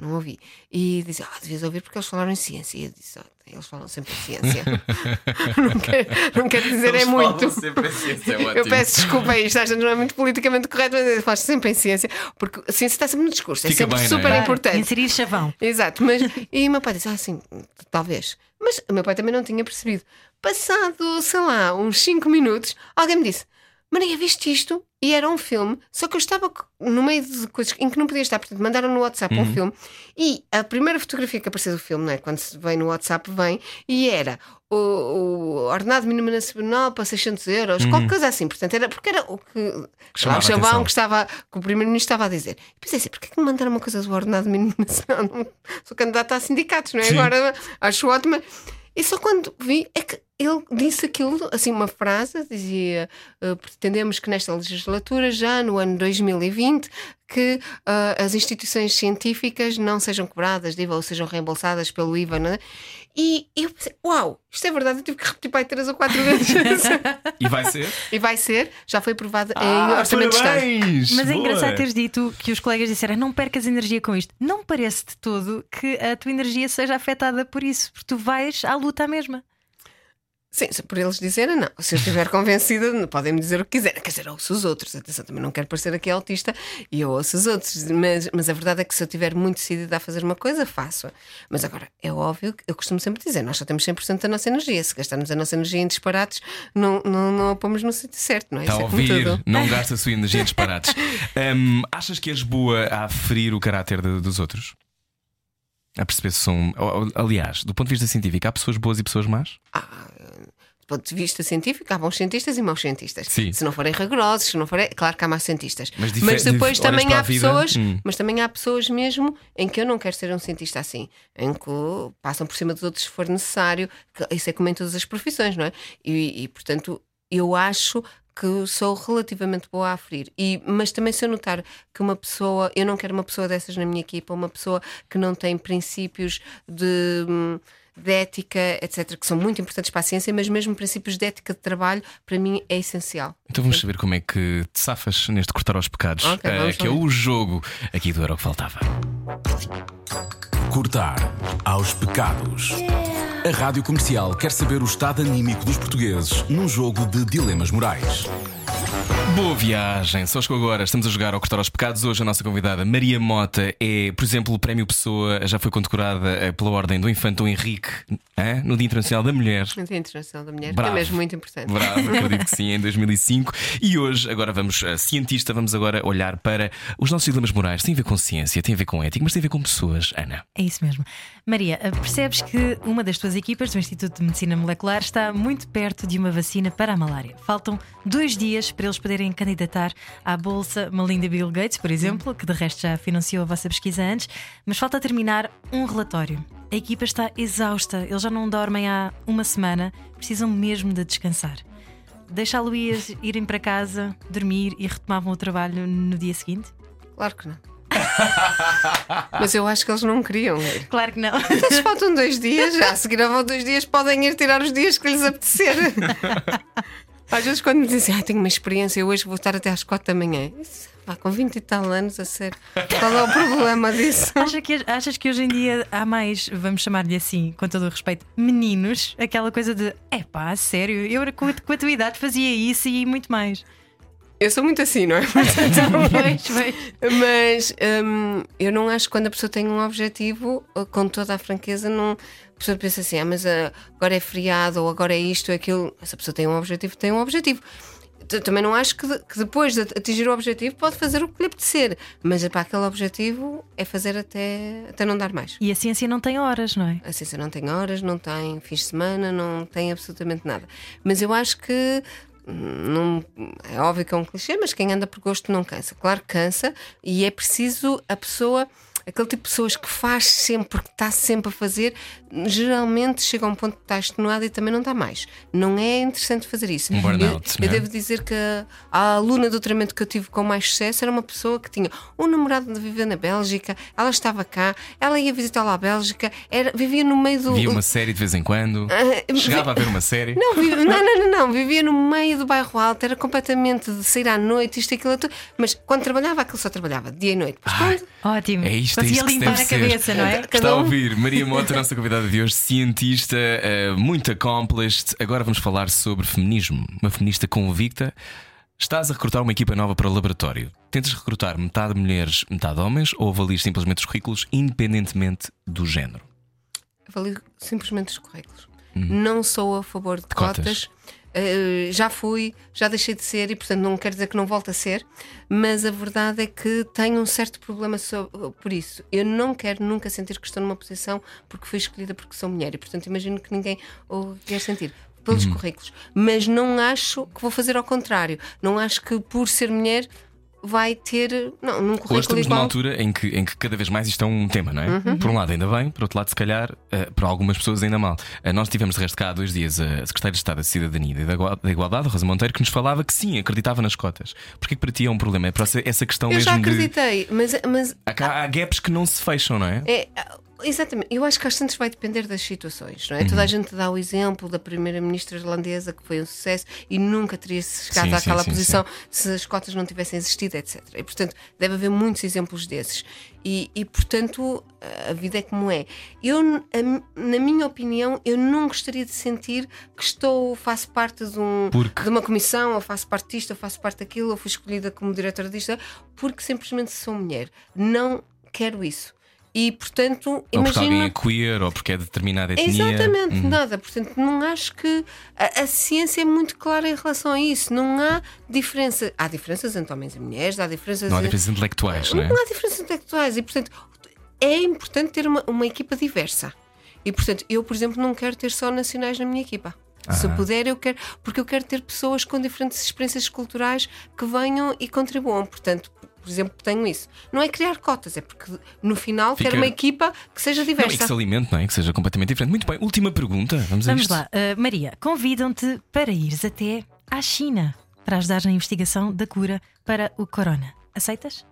não ouvi. E disse: Ah, devias ouvir porque eles falaram em ciência. E eu disse: "Ah, Eles falam sempre em ciência. não, quero, não quero dizer é muito. é Eu peço desculpa a isto, não é muito politicamente correto, mas faço sempre em ciência, porque a ciência está sempre no discurso, é Fica sempre bem, é? super Claro, importante. Inserir chavão. Exato, mas e o meu pai disse: Ah, sim, talvez. Mas o meu pai também não tinha percebido. Passado, sei lá, uns 5 minutos, alguém me disse: Maria, viste isto? E era um filme, só que eu estava no meio de coisas em que não podia estar, portanto, mandaram no WhatsApp Uhum. um filme e a primeira fotografia que apareceu do filme, não é? Quando se vem no WhatsApp, vem e era o, o ordenado mínimo nacional para 600 euros, qualquer coisa assim, portanto, era porque era o que sei lá, Uhum. Chamava o chavão que estava, que o primeiro-ministro estava a dizer. E pensei assim, porquê que me mandaram uma coisa do ordenado mínimo nacional? Não- Sou candidata a sindicatos, não é? Sim. Agora acho ótima. E só quando vi é que ele disse aquilo, assim, uma frase, dizia: uh, pretendemos que nesta legislatura, já no ano 2020, que uh, as instituições científicas não sejam cobradas de IVA ou sejam reembolsadas pelo IVA, não é? E eu pensei, uau, isto é verdade, eu tive que repetir para aí três ou quatro vezes. E vai ser? e vai ser, já foi aprovado em Ah, Orçamento de Estado. Mas é engraçado teres dito que os colegas disseram não percas energia com isto. Não parece de todo que a tua energia seja afetada por isso, porque tu vais à luta à mesma. Sim, por eles dizerem, não. Se eu estiver convencida, podem-me dizer o que quiserem. Quer dizer, ouço os outros. Atenção, também não quero parecer aqui autista e eu ouço os outros. Mas, mas a verdade é que se eu estiver muito decidida a fazer uma coisa, faço. Mas agora, é óbvio que eu costumo sempre dizer: nós só temos 100% da nossa energia. Se gastarmos a nossa energia em disparates, não, não, não a pomos no sítio certo, não é? Está a é como ouvir, tudo. não gasta a sua energia em disparates. Hum, achas que és boa a aferir o caráter de- dos outros? A perceber se são. Aliás, do ponto de vista científico, há pessoas boas e pessoas más? Do ponto de vista científico, há bons cientistas e maus cientistas. Sim. Se não forem rigorosos, se não forem. Claro que há maus cientistas. Mas dife- depois também há vida, pessoas. hum. Mas também há pessoas mesmo em que eu não quero ser um cientista assim, em que passam por cima dos outros se for necessário. Isso é como em todas as profissões, não é? E, e, portanto, eu acho que sou relativamente boa a aferir. E, mas também se eu notar que uma pessoa, eu não quero uma pessoa dessas na minha equipa, uma pessoa que não tem princípios de, hum, de ética, etc., que são muito importantes para a ciência, mas mesmo princípios de ética de trabalho, para mim é essencial. Então vamos saber como é que te safas neste cortar aos pecados, Ok, eh, vamos que é o jogo aqui do Era o que Faltava. Cortar aos pecados. A Rádio Comercial quer saber o estado anímico dos portugueses num jogo de dilemas morais. Boa viagem, só chegou agora. Estamos a jogar ao Cortar aos Pecados. Hoje a nossa convidada Maria Mota é, por exemplo, o Prémio Pessoa, já foi condecorada eh, pela Ordem do Infante Dom Henrique hã? no Dia Internacional da Mulher. No Dia Internacional da Mulher, Bravo. que é mesmo muito importante. Bravo, acredito que sim, em 2005. E hoje, agora vamos, a cientista, vamos agora olhar para os nossos dilemas morais. Tem a ver com ciência, tem a ver com ética, mas tem a ver com pessoas, Ana. É isso mesmo. Maria, eh, percebes que uma das tuas equipas do Instituto de Medicina Molecular está muito perto de uma vacina para a malária. Faltam dois dias para eles poderem candidatar à Bolsa Melinda Bill Gates, por exemplo, que de resto já financiou a vossa pesquisa antes, mas falta terminar um relatório. A equipa está exausta, eles já não dormem há uma semana, precisam mesmo de descansar. Deixá-lo-ias irem para casa, dormir e retomavam o trabalho no dia seguinte? Claro que não. Mas eu acho que eles não queriam ir. Claro que não. Eles faltam dois dias, já a seguir ao dois dias podem ir tirar os dias que lhes apetecer. Às vezes, quando me dizem, ah, tenho uma experiência, hoje vou estar até às quatro da manhã. Isso, com 20 e tal anos, a sério. Qual é o problema disso? Acha que, achas que hoje em dia há mais, vamos chamar-lhe assim, com todo o respeito, meninos? Aquela coisa de, é pá, sério, eu com a, com a tua idade fazia isso e muito mais. Eu sou muito assim, não é? Pois. Mas hum, eu não acho que quando a pessoa tem um objetivo, com toda a franqueza, não, a pessoa pensa assim, ah, mas uh, agora é feriado ou agora é isto ou aquilo. Essa pessoa tem um objetivo, tem um objetivo. Também não acho que, de- que depois de atingir o objetivo pode fazer o que lhe apetecer, mas para aquele objetivo é fazer até, até não dar mais. E a ciência não tem horas, não é? A ciência não tem horas, não tem fins de semana, não tem absolutamente nada. Mas eu acho que não, é óbvio que é um clichê, mas quem anda por gosto não cansa. Claro que cansa e é preciso a pessoa. Aquele tipo de pessoas que faz sempre, que está sempre a fazer, geralmente chega a um ponto que está extenuado e também não dá mais. Não é interessante fazer isso. Um burnout, eu, eu é? devo dizer que a, a aluna do treinamento que eu tive com mais sucesso era uma pessoa que tinha um namorado de viver na Bélgica, ela estava cá, ela ia visitá-la à Bélgica, era, vivia no meio do. Via uma série de vez em quando, Ah, chegava a ver uma série. Não, vi- não, não, não, não, vivia no meio do bairro alto, era completamente de sair à noite, isto e aquilo, tudo. mas quando trabalhava, aquilo só trabalhava dia e noite. Mas Ai. quando- Ótimo. É isto, Conseguia limpar a ser. cabeça, não é? Cada Está a um- ouvir Maria Mota, a nossa convidada de hoje, cientista, eh, muito accomplished. Agora vamos falar sobre feminismo. Uma feminista convicta. Estás a recrutar uma equipa nova para o laboratório. Tentas recrutar metade mulheres, metade homens ou avalias simplesmente os currículos independentemente do género? avalio simplesmente os currículos. Não sou a favor de cotas. cotas. Uh, já fui, já deixei de ser e, portanto, não quer dizer que não volte a ser, mas a verdade é que tenho um certo problema so- por isso. Eu não quero nunca sentir que estou numa posição porque fui escolhida porque sou mulher e, portanto, imagino que ninguém o quer sentir. Pelos currículos, mas não acho que vou fazer ao contrário. Não acho que por ser mulher vai ter. Não, num Hoje currículo estamos numa altura em que, em que cada vez mais isto é um tema, não é? Uhum. Por um lado, ainda bem, por outro lado, se calhar, eh, para algumas pessoas, ainda mal. Eh, nós tivemos de resto cá há dois dias a Secretária de Estado da Cidadania e da Igua- da Igualdade, Rosa Monteiro, que nos falava que sim, acreditava nas cotas. Porquê que para ti é um problema? É para essa- questão Eu mesmo já de. acreditei, mas, mas Há, cá- há gaps que não se fecham, não é? É, exatamente. Eu acho que às tantas vai depender das situações, não é? Uhum. Toda a gente dá o exemplo da primeira-ministra irlandesa que foi um sucesso e nunca teria chegado Sim, sim, àquela sim, posição se as cotas não tivessem existido, etc. E, portanto, deve haver muitos exemplos desses. E, e, portanto, a vida é como é. Eu, a- na minha opinião, eu não gostaria de sentir que estou, faço parte de, um, Porque? de uma comissão, ou faço parte disto, ou faço parte daquilo, ou fui escolhida como diretora disto, porque simplesmente sou mulher. Não quero isso. E, portanto, Ou porque alguém imagina. é queer, ou porque é de determinada etnia. Exatamente, Uhum. nada. Portanto, não acho que a, a ciência é muito clara em relação a isso. Não há diferença. Há diferenças entre homens e mulheres, há diferenças. Não há diferenças intelectuais, não é? não há diferenças intelectuais. E, portanto, é importante ter uma, uma equipa diversa. E, portanto, eu, por exemplo, não quero ter só nacionais na minha equipa. Se Ah. puder, eu quero, porque eu quero ter pessoas com diferentes experiências culturais que venham e contribuam. Portanto, por exemplo, tenho isso. Não é criar cotas, é porque no final Fica- quero uma equipa que seja Não, e diversa. que se alimente, não é? Que seja completamente diferente. Muito bem, última pergunta. Vamos a Vamos isto. lá, Uh, Maria, convidam-te para ires até à China para ajudar na investigação da cura para o corona. Aceitas?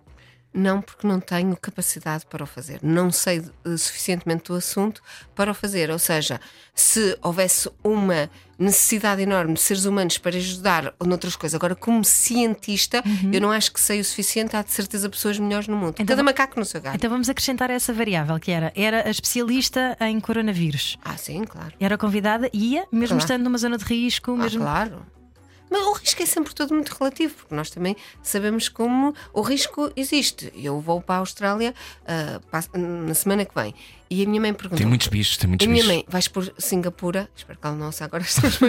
Não, porque não tenho capacidade para o fazer. Não sei eh, suficientemente do assunto para o fazer. Ou seja, se houvesse uma necessidade enorme de seres humanos para ajudar noutras coisas, agora, como cientista, eu não acho que sei o suficiente. Há de certeza pessoas melhores no mundo. Então- Cada macaco no seu galho. Então vamos acrescentar essa variável que era era a especialista em coronavírus. Ah, sim, claro. Era convidada, ia, mesmo Claro. estando numa zona de risco, Ah, mesmo. claro. Mas o risco é sempre todo muito relativo, porque nós também sabemos como o risco existe. Eu vou para a Austrália pa- na semana que vem e a minha mãe perguntou. Tem muitos bichos, tem muitos a minha bichos. mãe, vais por Singapura? Espero que ela não ouça agora estas.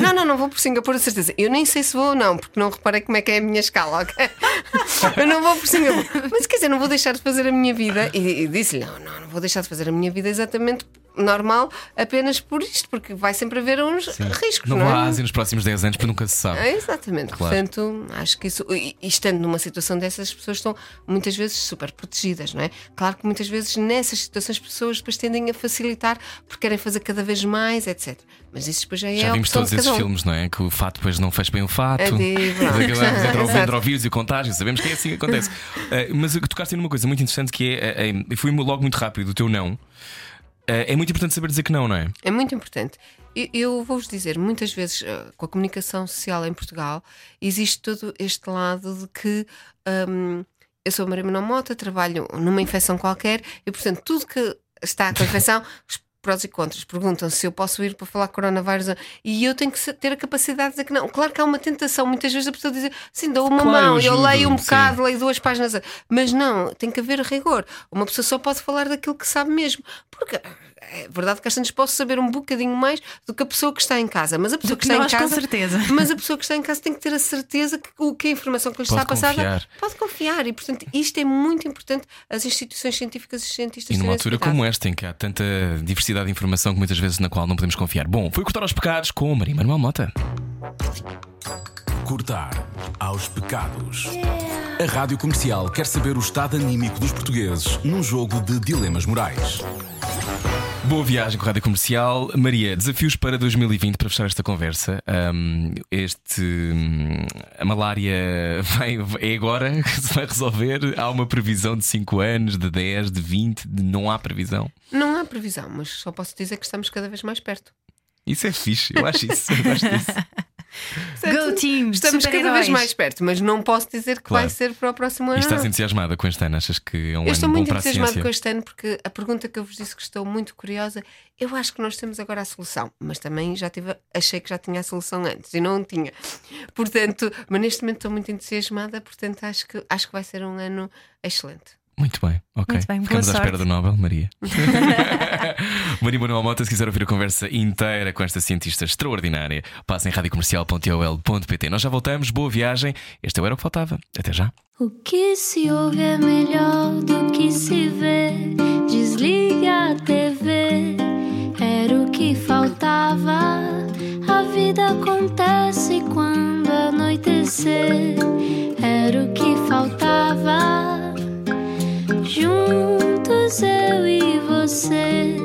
Não, não, não vou por Singapura, certeza. Eu nem sei se vou ou não, porque não reparei como é que é a minha escala, ok? Eu não vou por Singapura. Mas quer dizer, não vou deixar de fazer a minha vida. E, e disse-lhe: não, não, não vou deixar de fazer a minha vida exatamente normal apenas por isto, porque vai sempre haver uns riscos, Não não, é? Ásia nos próximos 10 anos, porque nunca se sabe. É, exatamente. Claro. Portanto, acho que isso. E, estando numa situação dessas, as pessoas estão muitas vezes super protegidas, não é? Claro que muitas vezes nessas situações as pessoas depois tendem a facilitar porque querem fazer cada vez mais, etc. Mas isso depois já é Já vimos todos esses um. filmes, não é? Que o fato depois não fez bem o fato. É entre o vírus e o contágio, sabemos que é assim que acontece. Eh, mas tocaste numa coisa muito interessante que é. eh, eh, e fui logo muito rápido o teu não. Eh, é muito importante saber dizer que não, não é? É muito importante. Eu, vou-vos dizer, muitas vezes eh, com a comunicação social em Portugal existe todo este lado de que hum, eu sou Maria Manuel Mota, trabalho numa infecção qualquer e, portanto, tudo que está com a infecção, prós e contras, perguntam se eu posso ir para falar coronavírus e eu tenho que ter a capacidade de dizer que não. Claro que há uma tentação, muitas vezes a pessoa diz sim, dou uma Claro, eu mão, eu ajudo, leio um sim. bocado, leio duas páginas, mas não, tem que haver rigor. Uma pessoa só pode falar daquilo que sabe mesmo, porque é verdade que às vezes posso saber um bocadinho mais do que a pessoa que está em casa, mas a pessoa que, que está nós, em com casa, certeza. mas a pessoa que está em casa tem que ter a certeza que o que a informação que lhe Pode está passada confiar. pode confiar e portanto isto é muito importante as instituições científicas e cientistas E numa altura como esta, em que há tanta diversidade de informação que muitas vezes na qual não podemos confiar. Bom, foi cortar aos pecados com Maria Manuel Mota. Cortar aos pecados. A Rádio Comercial quer saber o estado anímico dos portugueses num jogo de dilemas morais. Boa viagem com a Rádio Comercial. Maria, desafios para 2020 para fechar esta conversa. Ahm, este. hum, a malária vai, é agora que se vai resolver? Há uma previsão de 5 anos, de 10, de 20? De, não há previsão? Não há previsão, mas só posso dizer que estamos cada vez mais perto. Isso é fixe, eu acho isso. Eu gosto disso. Go team! Estamos cada vez mais perto, mas não posso dizer que Claro. vai ser para o próximo ano. E estás entusiasmada com este ano? Achas que é um Eu estou ano bom muito para a entusiasmado ciência? com este ano porque a pergunta que eu vos disse que estou muito curiosa, eu acho que nós temos agora a solução, mas também já tive, achei que já tinha a solução antes e não tinha. Portanto, mas neste momento estou muito entusiasmada, portanto acho que, acho que vai ser um ano excelente. Muito bem, ok. Muito bem, Ficamos à espera do Nobel, Maria. Maria Manuel Mota, se quiser ouvir a conversa inteira com esta cientista extraordinária, passe em radiocomercial.ol.pt. Nós já voltamos, boa viagem. Este é era o que faltava. Até já. O que se ouve é melhor do que se vê. Desliga a TV. Era o que faltava. A vida acontece quando anoitecer. Era o que faltava juntos eu e você.